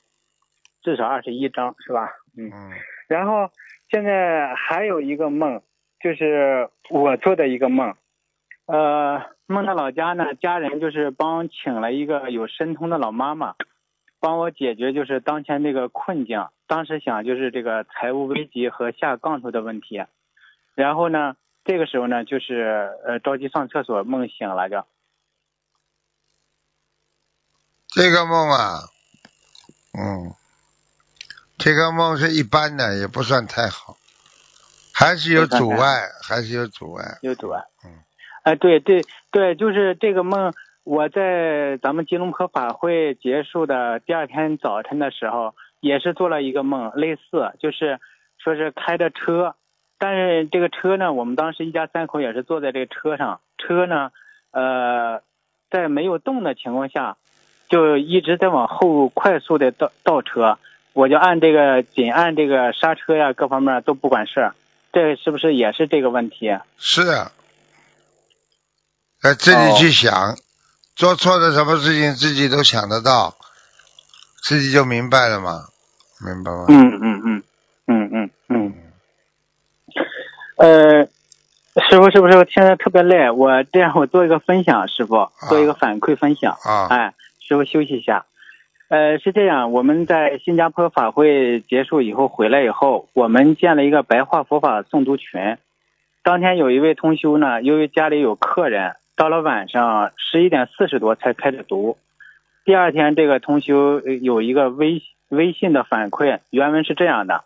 至少二十一张是吧？嗯。嗯，然后现在还有一个梦，就是我做的一个梦，呃，梦到老家呢，家人就是帮请了一个有神通的老妈妈，帮我解决就是当前这个困境。当时想就是这个财务危机和下杠头的问题，然后呢，这个时候呢，就是呃着急上厕所，梦醒了就。这个梦啊，嗯，这个梦是一般的，也不算太好，还是有阻碍，还是有阻碍。有阻碍。嗯。哎、对对对，就是这个梦，我在咱们吉隆坡法会结束的第二天早晨的时候，也是做了一个梦，类似，就是说是开着车，但是这个车呢，我们当时一家三口也是坐在这个车上，车呢，呃，在没有动的情况下，就一直在往后快速的倒倒车，我就按这个紧按这个刹车呀，各方面都不管事儿，这是不是也是这个问题？是啊，哎，自己去想，做错的什么事情自己都想得到，自己就明白了嘛，明白吗？嗯嗯嗯嗯。呃，师傅，是不是现在特别累？我这样，我做一个分享，师傅做一个反馈分享。啊，哎，师傅休息一下。呃，是这样，我们在新加坡法会结束以后回来以后，我们建了一个白话佛法诵读群。当天有一位同修呢，由于家里有客人，到了晚上十一点四十多才开始读。第二天，这个同修呃有一个微微信的反馈，原文是这样的：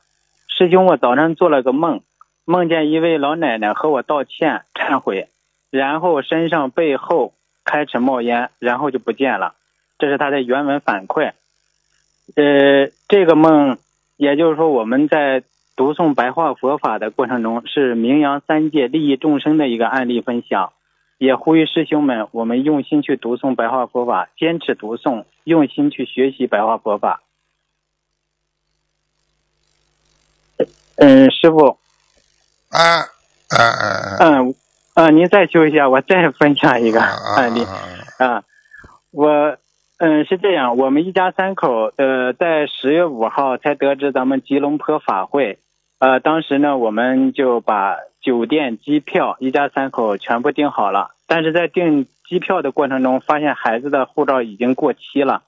师兄，我早上做了个梦，梦见一位老奶奶和我道歉忏悔，然后身上背后开始冒烟，然后就不见了。这是他的原文反馈。呃，这个梦，也就是说我们在读诵白话佛法的过程中，是名扬三界、利益众生的一个案例分享。也呼吁师兄们，我们用心去读诵白话佛法，坚持读诵，用心去学习白话佛法。嗯，师傅，啊啊啊啊！嗯，啊，您再休息一下，我再分享一个 案例。啊，我嗯是这样，我们一家三口呃在十月五号才得知咱们吉隆坡法会，呃当时呢我们就把酒店、机票一家三口全部订好了，但是在订机票的过程中，发现孩子的护照已经过期了，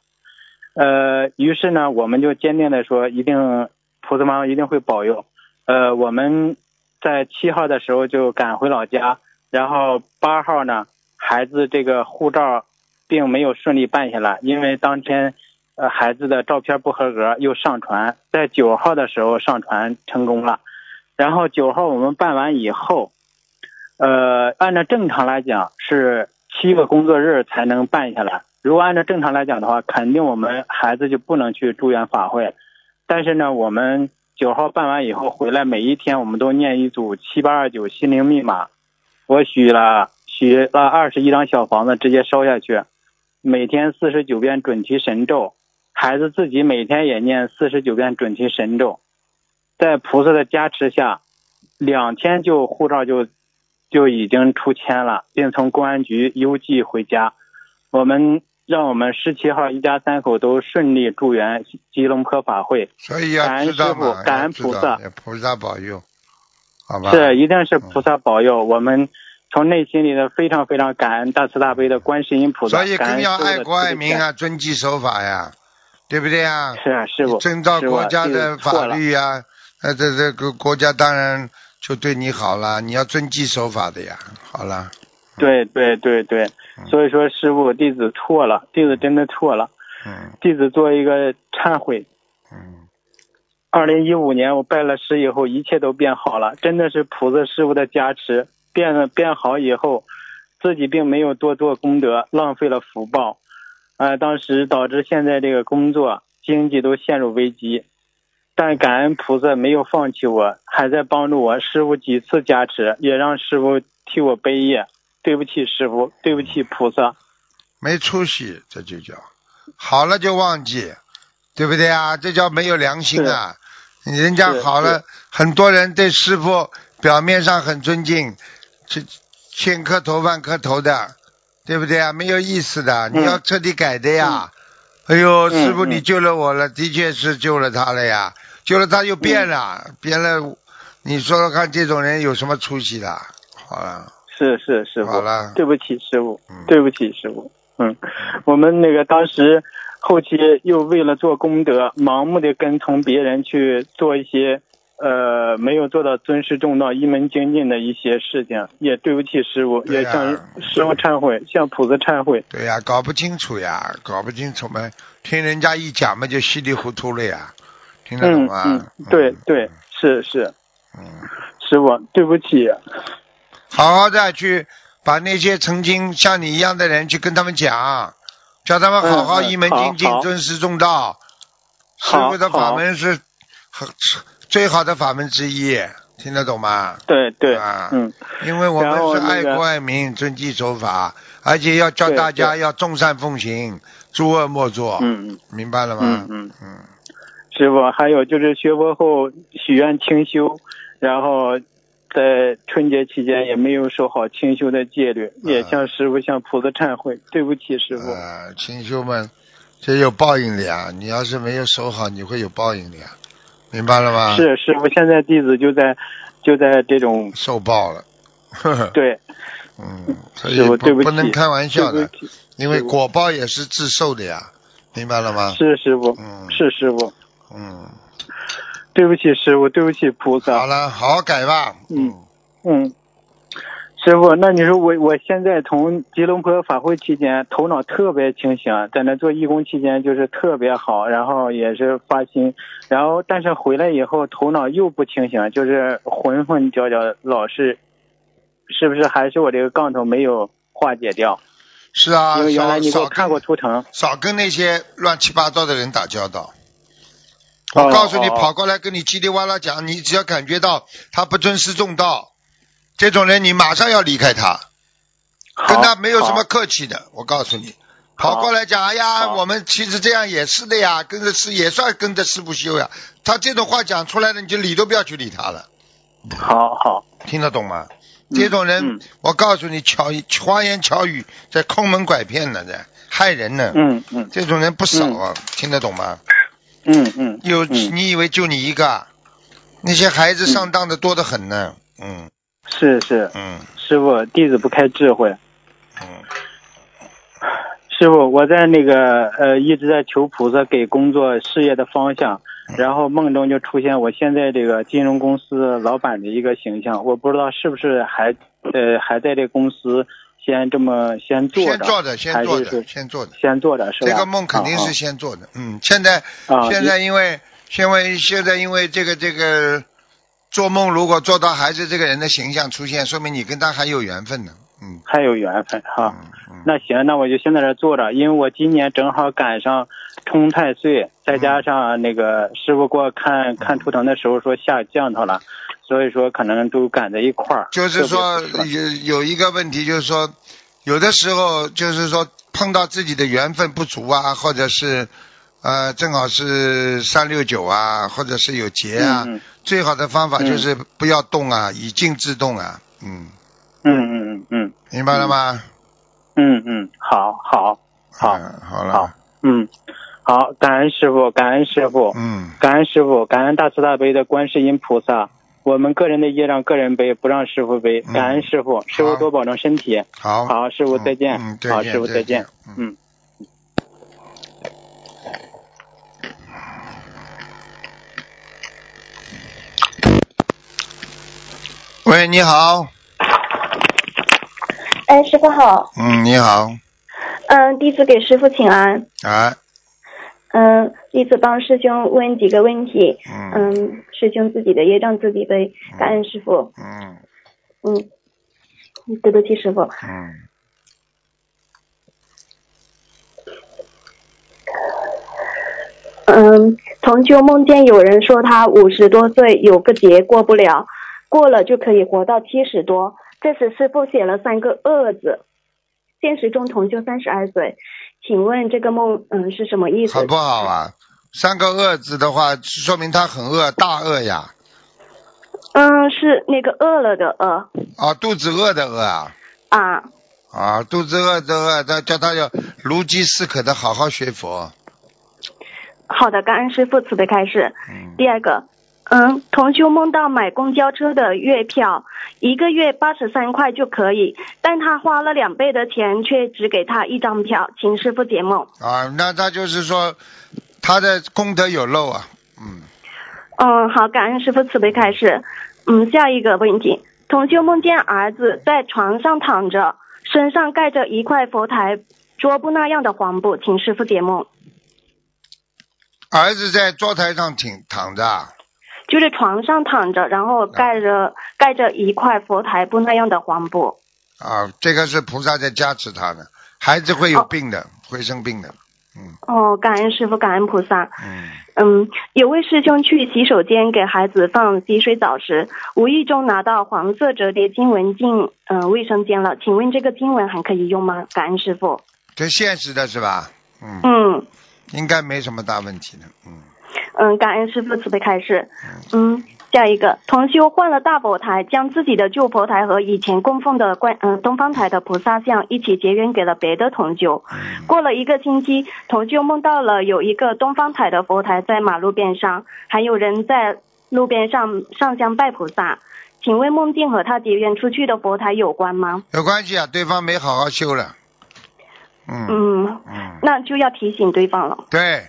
呃于是呢我们就坚定的说，一定菩萨妈妈一定会保佑，呃我们在七号的时候就赶回老家，然后八号呢孩子这个护照并没有顺利办下来，因为当天呃孩子的照片不合格，又上传，在九号的时候上传成功了。然后九号我们办完以后，呃，按照正常来讲是七个工作日才能办下来。如果按照正常来讲的话，肯定我们孩子就不能去住院法会。但是呢，我们九号办完以后回来，每一天我们都念一组七八二九心灵密码。我许了许了二十一张小房子，直接烧下去。每天四十九遍准提神咒，孩子自己每天也念四十九遍准提神咒。在菩萨的加持下，两天就护照就就已经出签了，并从公安局邮寄回家。我们让我们十七号一家三口都顺利祝愿吉隆坡法会。所以要感恩知道师傅嘛，感恩菩萨菩萨保佑，好吧？是，一定是菩萨保佑。我们从内心里的非常非常感恩大慈大悲的观世音菩萨，所以更要爱国爱民啊，遵纪守法呀，对不对呀？是啊，师傅，遵照国家的法律呀，那，这这个国家当然就对你好了，你要遵纪守法的呀。好了，对对对对，嗯所以说师傅弟子错了，弟子真的错了，嗯弟子做一个忏悔。嗯，二零一五年我拜了师以后，一切都变好了，真的是菩萨师傅的加持，变了变好以后，自己并没有多做功德，浪费了福报，呃，当时导致现在这个工作经济都陷入危机，但感恩菩萨没有放弃我，还在帮助我。师傅几次加持，也让师傅替我背业。对不起，师傅，对不起菩萨。没出息，这就叫好了就忘记，对不对啊？这叫没有良心啊！人家好了，很多人对师傅表面上很尊敬，这千磕头万磕头的，对不对啊？没有意思的，你要彻底改的呀！哎呦，师傅你救了我了，的确是救了他了呀，救了他又变了，变了，你说说看，这种人有什么出息的？好了。是是师傅，好了，对不起师傅，对不起师傅，嗯，我们那个当时后期又为了做功德，盲目的跟从别人去做一些呃没有做到尊师重道、一门精进的一些事情，也对不起师傅，也向师傅忏悔，向菩萨忏悔。对呀，搞不清楚呀，搞不清楚嘛，听人家一讲嘛就稀里糊涂了呀，听得懂吗？嗯嗯，对对，是是，嗯，师傅对不起。好好的去把那些曾经像你一样的人去跟他们讲，叫他们好好一门精进、尊师重道。师傅的法门是很最好的法门之一，听得懂吗？对对啊，嗯，因为我们是爱国爱民、遵纪守法，而且要教大家要众善奉行、诸恶莫作。嗯嗯，明白了吗？嗯嗯嗯。师傅，还有就是学佛后许愿清修，然后。在春节期间也没有守好清修的戒律，也向师傅向菩萨忏悔，对不起师傅。啊，清修们，这有报应的呀！你要是没有守好，你会有报应的呀，明白了吗？是师傅，现在弟子就在就在这种受报了。对，嗯，师傅对不起，不能开玩笑的，因为果报也是自受的呀，明白了吗？是师傅，嗯，是师傅，嗯。对不起，师傅，对不起菩萨。好了，好好改吧。嗯嗯，师傅，那你说我我现在从吉隆坡法会期间头脑特别清醒，在那做义工期间就是特别好，然后也是发心，然后但是回来以后头脑又不清醒，就是浑浑搅搅，老是，是不是还是我这个杠头没有化解掉？是啊，因为原来你给我看过图腾，少跟那些乱七八糟的人打交道。我告诉你，跑过来跟你叽里哇啦讲，你只要感觉到他不尊师重道，这种人你马上要离开他，跟他没有什么客气的。我告诉你，跑过来讲，哎呀，我们其实这样也是的呀，跟着师也算跟着师傅修呀。他这种话讲出来了，你就理都不要去理他了。好好，听得懂吗？这种人，我告诉你，巧花言巧语，在坑蒙拐骗呢，在害人呢。嗯嗯，这种人不少啊，听得懂吗？嗯嗯，有你以为就你一个？那些孩子上当的多得很呢。嗯，是是。嗯，师傅，弟子不开智慧。嗯，师傅，我在那个呃一直在求菩萨给工作事业的方向，然后梦中就出现我现在这个金融公司老板的一个形象，我不知道是不是还呃还在这公司。先这么先做先做着，先做着，先做着，先做着是吧？这个梦肯定是先做的。嗯，现在现在因为因为现在因为这个这个做梦，如果做到还是这个人的形象出现，说明你跟他还有缘分呢。嗯，还有缘分哈。嗯，那行，那我就先在这坐着，因为我今年正好赶上冲太岁，再加上那个师傅给我看看图腾的时候说下降头了。所以说，可能都赶在一块儿。就是说，有有一个问题，就是说，有的时候就是说碰到自己的缘分不足啊，或者是呃正好是三六九啊，或者是有劫啊，最好的方法就是不要动啊，以静制动啊，嗯。嗯嗯嗯嗯。明白了吗？嗯嗯，好好好，好了，好，嗯，好，感恩师傅，感恩师傅，嗯，感恩师傅，感恩大慈大悲的观世音菩萨。我们个人的业让个人背，不让师傅背。感恩师傅，师傅多保重身体。好，好，师傅再见。嗯，好，师傅再见。嗯。喂，你好。哎，师傅好。嗯，你好。嗯，弟子给师傅请安。啊。嗯，弟子帮师兄问几个问题。嗯，师兄自己的业障自己背，感恩师傅。嗯。嗯。对不起，师傅。嗯。嗯，嗯，同修梦见有人说他五十多岁有个劫过不了，过了就可以活到七十多。这时师傅写了三个恶字，现实中同修三十二岁，请问这个梦嗯是什么意思？好不好啊？三个恶字的话，说明他很饿，大饿呀。嗯，是那个饿了的饿啊，肚子饿的饿啊。啊。啊，肚子饿的饿，他叫他要如饥似渴的好好学佛。好的，感恩师傅慈悲开示。第二个，嗯，同修梦到买公交车的月票，一个月八十三块就可以，但他花了两倍的钱，却只给他一张票，请师傅解梦。啊，那他就是说他的功德有漏啊，嗯。嗯，好，感恩师傅慈悲开示。嗯，下一个问题，同修梦见儿子在床上躺着，身上盖着一块佛台桌布那样的黄布，请师傅解梦。儿子在桌台上挺躺着，就是床上躺着，然后盖着盖着一块佛台布那样的黄布。啊，这个是菩萨在加持他的，孩子会有病的，会生病的。嗯。哦，感恩师傅，感恩菩萨。嗯。嗯，有位师兄去洗手间给孩子放洗水澡时，无意中拿到黄色折叠经文进嗯卫生间了，请问这个经文还可以用吗？感恩师傅。这现实的是吧？嗯。嗯。应该没什么大问题的，嗯。嗯，感恩师父慈悲开示。嗯，下一个同修换了大佛台，将自己的旧佛台和以前供奉的观嗯东方台的菩萨像一起结缘给了别的同修。过了一个星期，同修梦到了有一个东方台的佛台在马路边上，还有人在路边上上香拜菩萨。请问梦境和他结缘出去的佛台有关吗？有关系啊，对方没好好修了。嗯嗯嗯，那就要提醒对方了。对，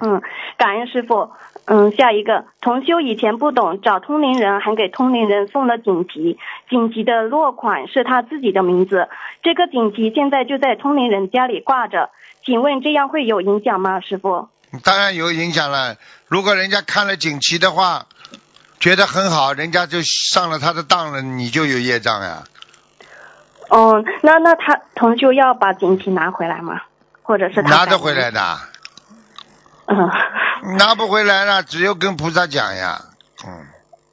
嗯，感恩师傅。嗯，下一个同修以前不懂，找通灵人，还给通灵人送了锦旗，锦旗的落款是他自己的名字。这个锦旗现在就在通灵人家里挂着，请问这样会有影响吗，师傅？当然有影响了。如果人家看了锦旗的话，觉得很好，人家就上了他的当了，你就有业障呀。哦，那那他同修要把锦旗拿回来吗？或者是他拿得回来的？嗯，拿不回来了，只有跟菩萨讲呀。嗯。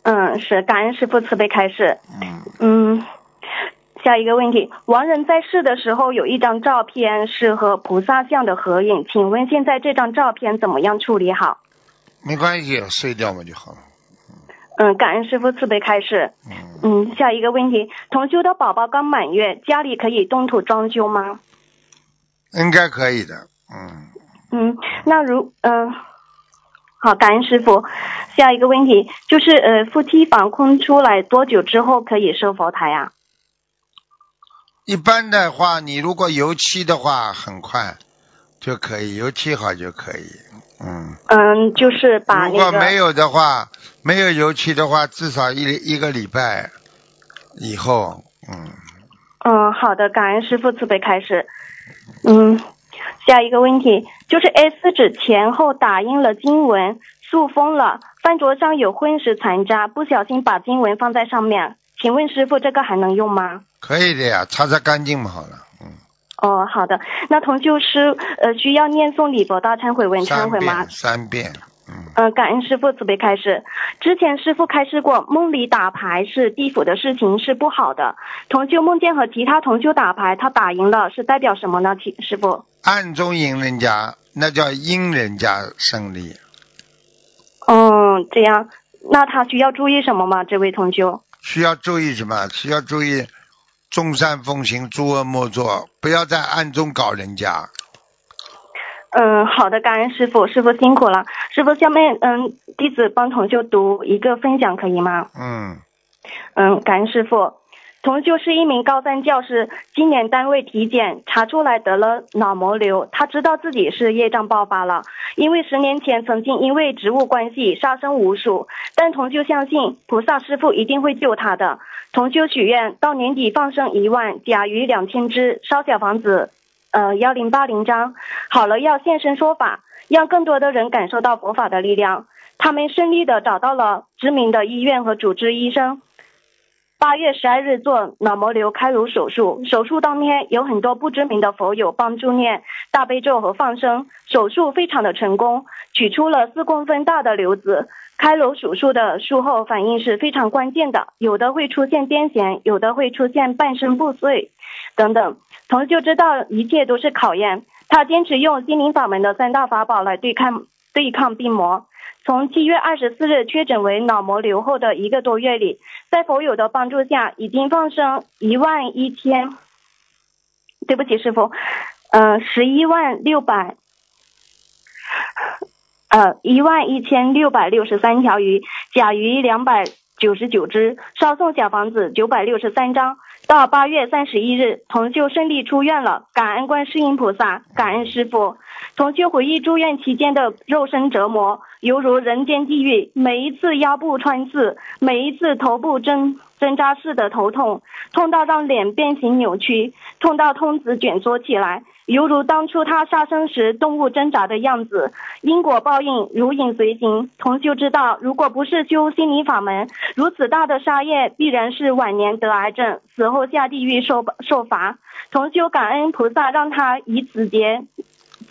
嗯，是感恩师父慈悲开示。嗯。嗯，下一个问题，亡人在世的时候有一张照片是和菩萨像的合影，请问现在这张照片怎么样处理好？没关系，碎掉嘛就好了。嗯，感恩师傅慈悲开示。嗯，下一个问题，同修的宝宝刚满月，家里可以动土装修吗？应该可以的。嗯。嗯，那如嗯，好，感恩师傅。下一个问题就是呃，夫妻房空出来多久之后可以设佛台啊？一般的话，你如果油漆的话，很快就可以，油漆好就可以。嗯。嗯，就是把那个。如果没有的话。没有油漆的话，至少一一个礼拜以后，嗯。嗯，好的，感恩师傅慈悲开始。嗯，下一个问题就是 A 四纸前后打印了经文，塑封了，饭桌上有荤食残渣，不小心把经文放在上面，请问师傅这个还能用吗？可以的呀，擦擦干净嘛，好了，嗯。哦，好的，那同修师呃需要念诵礼佛大忏悔文忏悔吗？三遍。嗯，感恩师傅慈悲开示。之前师傅开示过，梦里打牌是地府的事情，是不好的。同修梦见和其他同修打牌，他打赢了，是代表什么呢？师傅？暗中赢人家，那叫阴人家胜利。嗯，这样，那他需要注意什么吗？这位同修？需要注意什么？需要注意众善奉行，诸恶莫作，不要在暗中搞人家。嗯，好的，感恩师傅，师傅辛苦了。师傅，下面嗯，弟子帮同修读一个分享，可以吗？嗯。嗯，感恩师傅。同修是一名高三教师，今年单位体检查出来得了脑膜瘤，他知道自己是业障爆发了，因为十年前曾经因为职务关系杀生无数，但同修相信菩萨师傅一定会救他的。同修许愿到年底放生一万，甲鱼两千只，烧小房子。呃，幺零八零章好了，要现身说法，让更多的人感受到佛法的力量。他们顺利的找到了知名的医院和主治医生。八月十二日做脑膜瘤开颅手术，手术当天有很多不知名的佛友帮助念大悲咒和放生，手术非常的成功。取出了四公分大的瘤子。开颅手术的术后反应是非常关键的，有的会出现癫痫，有的会出现半身不遂，等等。同修知道一切都是考验，他坚持用心灵法门的三大法宝来对抗对抗病魔。从七月二十四日确诊为脑膜瘤后的一个多月里，在佛友的帮助下，已经放生一万一千，对不起师傅，呃，十一万六百。呃，一万一千六百六十三条鱼，甲鱼两百九十九只，烧送小房子九百六十三张。到八月三十一日，同修顺利出院了，感恩观世音菩萨，感恩师傅。同修回忆住院期间的肉身折磨，犹如人间地狱。每一次腰部穿刺，每一次头部针针扎式的头痛，痛到让脸变形扭曲，痛到通子卷缩起来。犹如当初他杀生时动物挣扎的样子，因果报应如影随形。同修知道，如果不是修心灵法门，如此大的杀业，必然是晚年得癌症，死后下地狱受受罚。同修感恩菩萨，让他以此劫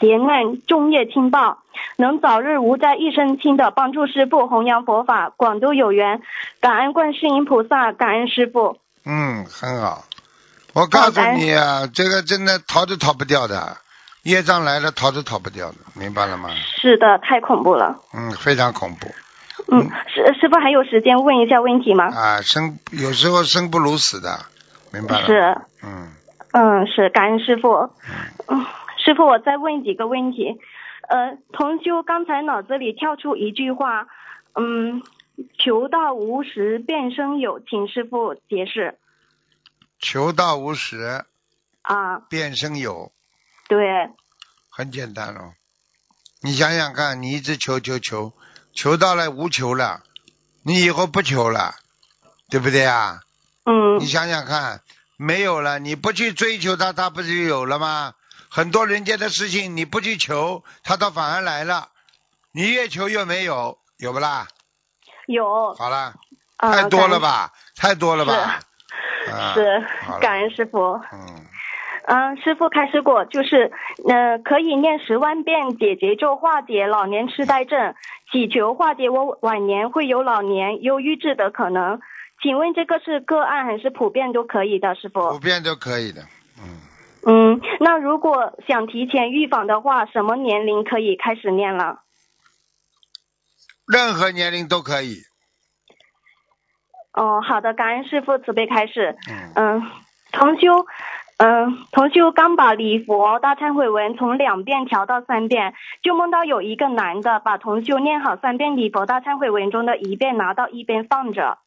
劫难重业轻报，能早日无灾一身轻的帮助师傅弘扬佛法，广度有缘。感恩观世音菩萨，感恩师傅。嗯，很好。我告诉你啊，这个真的逃都逃不掉的，业障来了逃都逃不掉的，明白了吗？是的，太恐怖了。嗯，非常恐怖。嗯，师师傅还有时间问一下问题吗？啊，生有时候生不如死的，明白了？是。嗯。嗯，是感恩师傅。嗯。师傅，我再问几个问题。呃，同修刚才脑子里跳出一句话，嗯，求道无时便生有，请师傅解释。求道无时，啊，变生有，对，很简单哦。你想想看，你一直求求求，求到了无求了，你以后不求了，对不对啊？嗯。你想想看，没有了，你不去追求它，它不就有了吗？很多人间的事情，你不去求，它倒反而来了。你越求越没有，有不啦？有。好啦，太多了吧？太多了吧？是，感恩师傅。嗯，嗯，师傅开始过，就是呃，可以念十万遍解结咒化解老年痴呆症，祈求化解我晚年会有老年忧郁症的可能。请问这个是个案还是普遍都可以的，师傅？普遍都可以的，嗯。嗯，那如果想提前预防的话，什么年龄可以开始念了？任何年龄都可以。哦，好的，感恩师傅慈悲开始。嗯，同修，嗯，同修刚把礼佛大忏悔文从两遍调到三遍，就梦到有一个男的把同修念好三遍礼佛大忏悔文中的一遍拿到一边放着。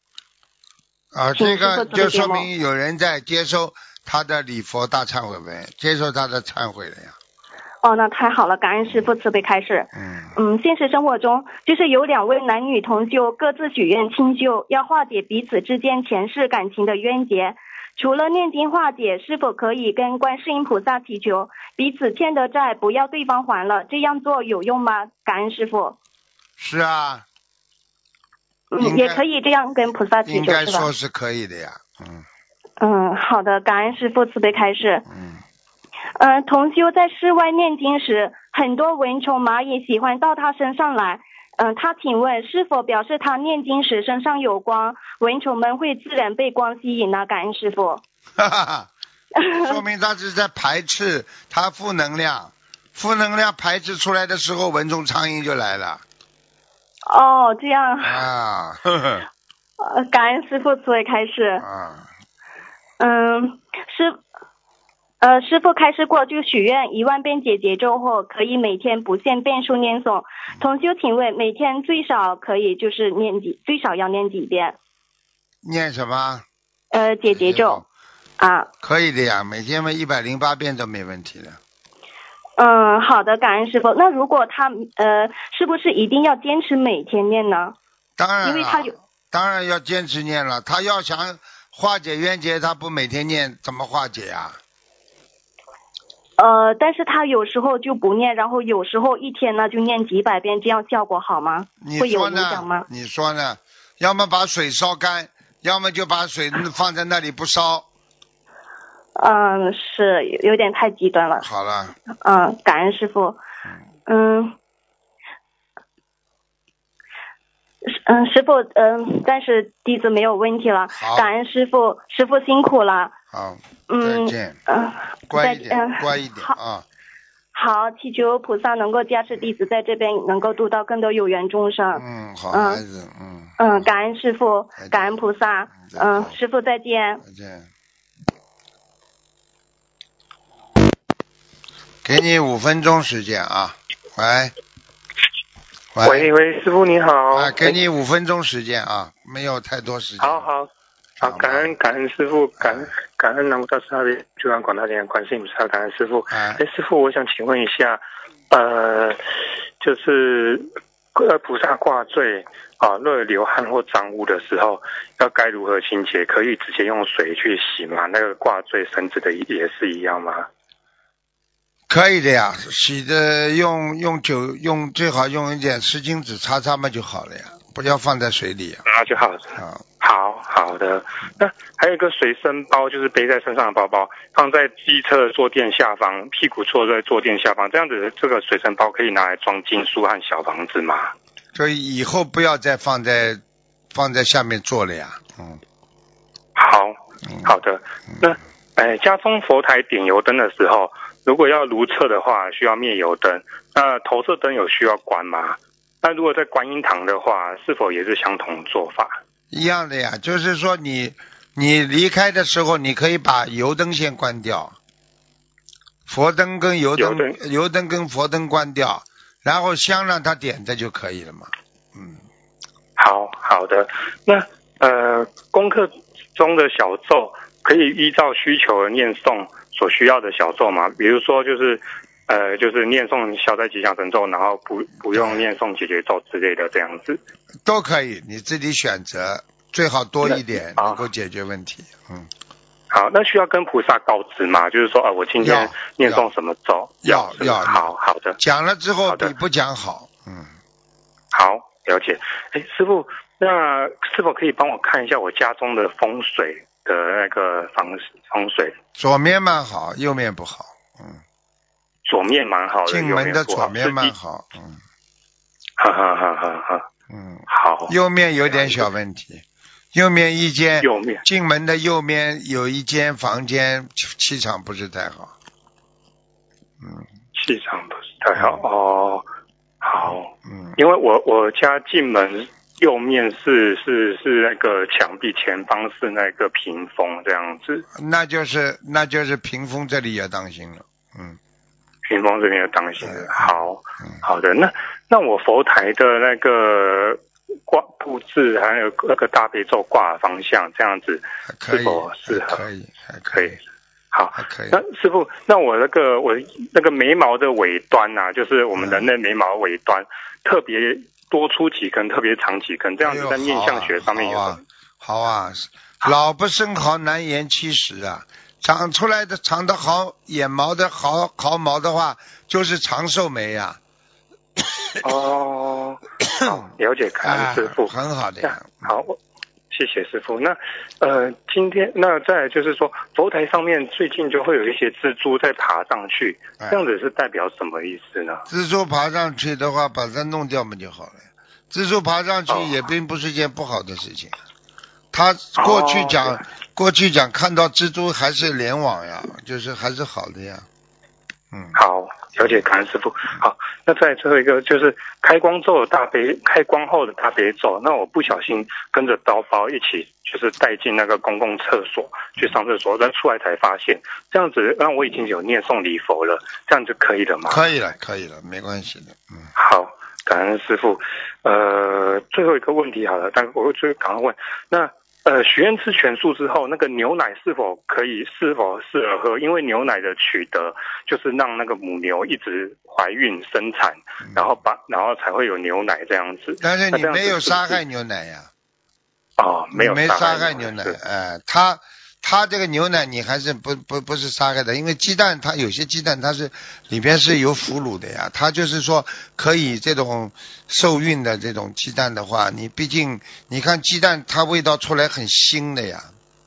啊，这个就说明有人在接受他的礼佛大忏悔文，接受他的忏悔了呀。哦，那太好了，感恩师父慈悲开示。嗯嗯，现实生活中就是有两位男女同修各自许愿清修，要化解彼此之间前世感情的冤结。除了念经化解，是否可以跟观世音菩萨祈求彼此欠的债不要对方还了？这样做有用吗？感恩师傅。是啊。嗯，也可以这样跟菩萨祈求？应该说是可以的呀。嗯。嗯，好的，感恩师父慈悲开示。嗯。嗯，同修在室外念经时，很多蚊虫、蚂蚁喜欢到他身上来。嗯，他请问是否表示他念经时身上有光，蚊虫们会自然被光吸引呢？感恩师傅。哈哈，说明他是在排斥他负能量，负能量排斥出来的时候，蚊虫、苍蝇就来了。哦，这样。啊，呵呵。呃，感恩师傅慈悲开示。啊。嗯，师。呃，师傅开示过，就许愿一万遍解结咒后，可以每天不限遍数念诵。同修，请问每天最少可以就是念几，最少要念几遍？念什么？呃，解结咒。啊。可以的呀，每天嘛一百零八遍都没问题的。嗯，好的，感恩师傅。那如果他呃，是不是一定要坚持每天念呢？当然因为他有。当然要坚持念了，他要想化解冤结，他不每天念怎么化解呀？呃，但是他有时候就不念，然后有时候一天呢就念几百遍，这样效果好吗？会有影响吗？你说呢？要么把水烧干，要么就把水放在那里不烧。嗯，是有点太极端了。好了。嗯，感恩师傅。嗯。嗯，师傅，嗯，但是弟子没有问题了，感恩师傅，师傅辛苦了。好，嗯再见，嗯，再乖一点，嗯乖一点好啊！好，祈求菩萨能够加持弟子在这边能够度到更多有缘众生。嗯，好嗯孩子，嗯，嗯，感恩师傅，感恩菩萨。嗯，师傅再见。再见。给你五分钟时间啊，喂，喂喂，师傅你好。啊，给你五分钟时间啊，没有太多时间。好好好，感恩感恩师傅，感恩感恩南无大慈大悲救难广大灵观世音菩萨，感恩师傅。哎哎，师傅，我想请问一下，呃，就是呃菩萨挂坠啊，若有流汗或脏污的时候，要该如何清洁？可以直接用水去洗吗？那个挂坠绳子的也是一样吗？可以的呀，洗的用用酒用最好用一点湿巾纸擦擦嘛就好了呀，不要放在水里啊。那就好了。啊，好好的，那还有一个随身包，就是背在身上的包包，放在机车的坐垫下方，屁股坐在坐垫下方，这样子这个随身包可以拿来装金书和小房子吗？所以以后不要再放在放在下面坐了呀。嗯，好嗯好的，那哎，家中佛台点油灯的时候，如果要如厕的话，需要灭油灯，那投射灯有需要关吗？那如果在观音堂的话，是否也是相同做法？一样的呀，就是说你你离开的时候，你可以把油灯先关掉，佛灯跟油灯油油灯跟佛灯关掉，然后香让它点着就可以了嘛。嗯，好好的，那呃，功课中的小咒可以依照需求而念诵所需要的小咒嘛？比如说就是呃，就是念诵消灾吉祥神咒，然后不不用念诵解决咒之类的这样子。都可以，你自己选择，最好多一点能够解决问题。嗯，好，那需要跟菩萨告知吗？就是说，啊，我今天念诵什么咒？要要好好的，讲了之后比不讲好。嗯，好了解。哎，师傅，那是否可以帮我看一下我家中的风水的那个防风水？左面蛮好，右面不好。嗯，左面蛮好的，进门的左面蛮好。嗯哈哈哈哈哈。嗯，好，右面有点小问题，右面一间右面进门的右面有一间房间，气气场不是太好。嗯气场不是太好哦。好，嗯，因为我我家进门右面是是是那个墙壁，前方是那个屏风这样子，那就是那就是屏风这里要当心了。嗯，屏风这边要当心嗯。好嗯，好的，那那我佛台的那个挂布置，还有那个大悲咒挂的方向，这样子可以，是否适合可以，还可以，。好，还可以那。师傅，那我那个我那个眉毛的尾端呐、就是我们人类眉毛尾端、特别多出几根，特别长几根，这样子在面相学上面有什么？好啊，老不生毫，难言七十啊。长出来的长得好，眼毛的好毫毛的话，就是长寿眉呀、哦，了解，感啊。恩师傅。很好的呀。好，我谢谢师傅。那呃，今天那再就是说，佛台上面最近就会有一些蜘蛛在爬上去，哎这样子是代表什么意思呢？蜘蛛爬上去的话，把它弄掉嘛就好了。蜘蛛爬上去哦也并不是一件不好的事情。他过去讲，哦过去讲看到蜘蛛还是联网呀，就是还是好的呀。嗯，好，了解，感恩师傅。好，那再最后一个就是开光咒的大悲，开光后的大悲咒。那我不小心跟着刀包一起，就是带进那个公共厕所去上厕所，但出来才发现，这样子那我已经有念诵礼佛了，这样就可以了吗？可以了，可以了，没关系的。嗯，好，感恩师傅。呃，最后一个问题好了，但我就赶快问，那呃，许愿吃全素之后，那个牛奶是否可以，是否适合喝？因为牛奶的取得就是让那个母牛一直怀孕生产，然后把然后才会有牛奶这样子。但是你没有杀害牛奶呀，哦，没有没杀杀害牛奶，是哎、它它这个牛奶你还是不不不是杀害的，因为鸡蛋它有些鸡蛋它是里边是有腐乳的呀，它就是说可以这种受孕的这种鸡蛋的话，你毕竟你看鸡蛋它味道出来很腥的呀，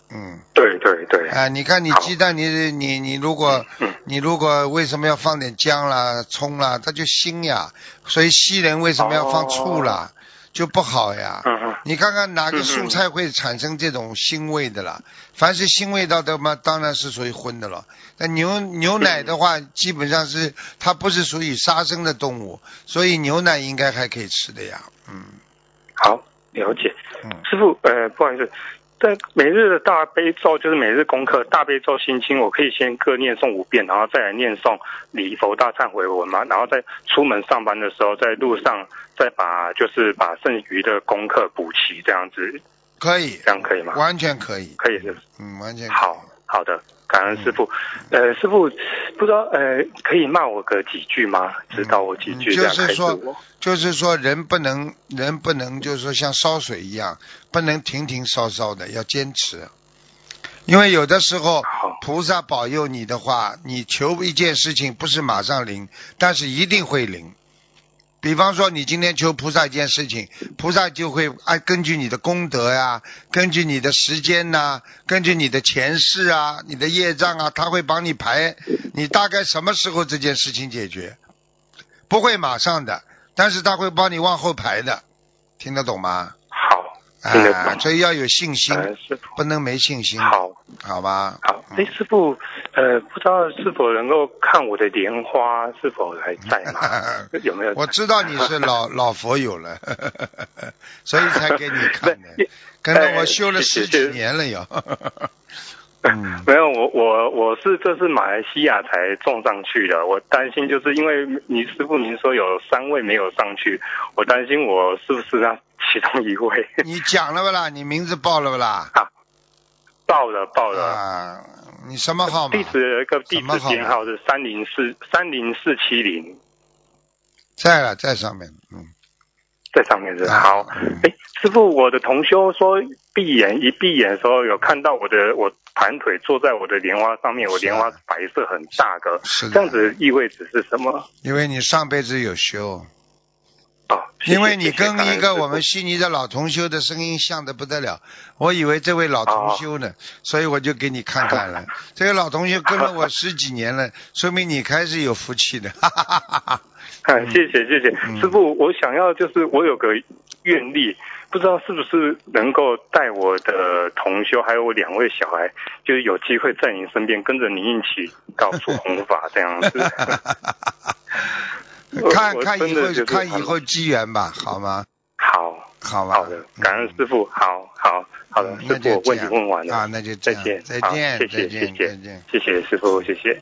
嗯。对对对，啊、你看你鸡蛋你，你你如果嗯你如果为什么要放点姜啦、葱啦，它就腥呀。所以西人为什么要放醋啦？就不好呀。嗯嗯你看看哪个蔬菜会产生这种腥味的啦？凡是腥味道的嘛，当然是属于荤的了。那牛牛奶的话，基本上是它不是属于杀生的动物，所以牛奶应该还可以吃的呀。嗯好，了解。嗯，师傅，呃，不好意思，在每日的大悲咒就是每日功课大悲咒心经，我可以先各念诵五遍，然后再来念诵礼佛大忏悔文嘛，然后再出门上班的时候，在路上再把就是把剩余的功课补齐，这样子，可以，这样可以吗？完全可以。可以是是？嗯，完全可以好好的，感恩师傅。呃，师傅不知道呃，可以骂我个几句吗？指导我几句，就是说。就是说人不能人不能就是说像烧水一样，不能停停烧烧的，要坚持。因为有的时候好菩萨保佑你的话，你求一件事情不是马上灵，但是一定会灵。比方说，你今天求菩萨一件事情，菩萨就会按根据你的功德呀、根据你的时间呐、根据你的前世啊、你的业障啊，他会帮你排，你大概什么时候这件事情解决，不会马上的，但是他会帮你往后排的，听得懂吗？啊，所以要有信心。不能没信心，好。好吧？好，哎，师傅，呃，不知道是否能够看我的莲花是否还在吗？有没有？我知道你是老 老佛友了，所以才给你看的，跟着我修了十几年了有。嗯，没有，我我我是这是马来西亚才种上去的，我担心就是因为你师傅您说有三位没有上去，我担心我是不是那其中一位？你讲了不啦？你名字报了不啦？报了报了。啊，你什么号码？地址有一个地址编号是三零四三零四七零，在了，在上面。嗯，在上面是啊好。哎，师傅，我的同修说闭眼一闭眼的时候有看到我的我盘腿坐在我的莲花上面，我莲花白色很大个，是的这样子意味着是什么？因为你上辈子有修，哦，谢谢因为你跟一个我们悉尼的老同修的声音像的不得了，我以为这位老同修呢，所以我就给你看看了。这个老同修跟了我十几年了，说明你开始有福气的。哈哈哈哈哈。嗯，谢谢谢谢、嗯师傅，我想要就是我有个愿力，不知道是不是能够带我的同修还有我两位小孩，就是有机会在您身边跟着您一起到处弘法这样子。我看我看以后看以后机缘吧，好吗？好好吧。好的，感恩师傅，好好好的，师傅，我问题问完了啊，那就再见，再见谢谢谢谢谢谢师傅，谢谢。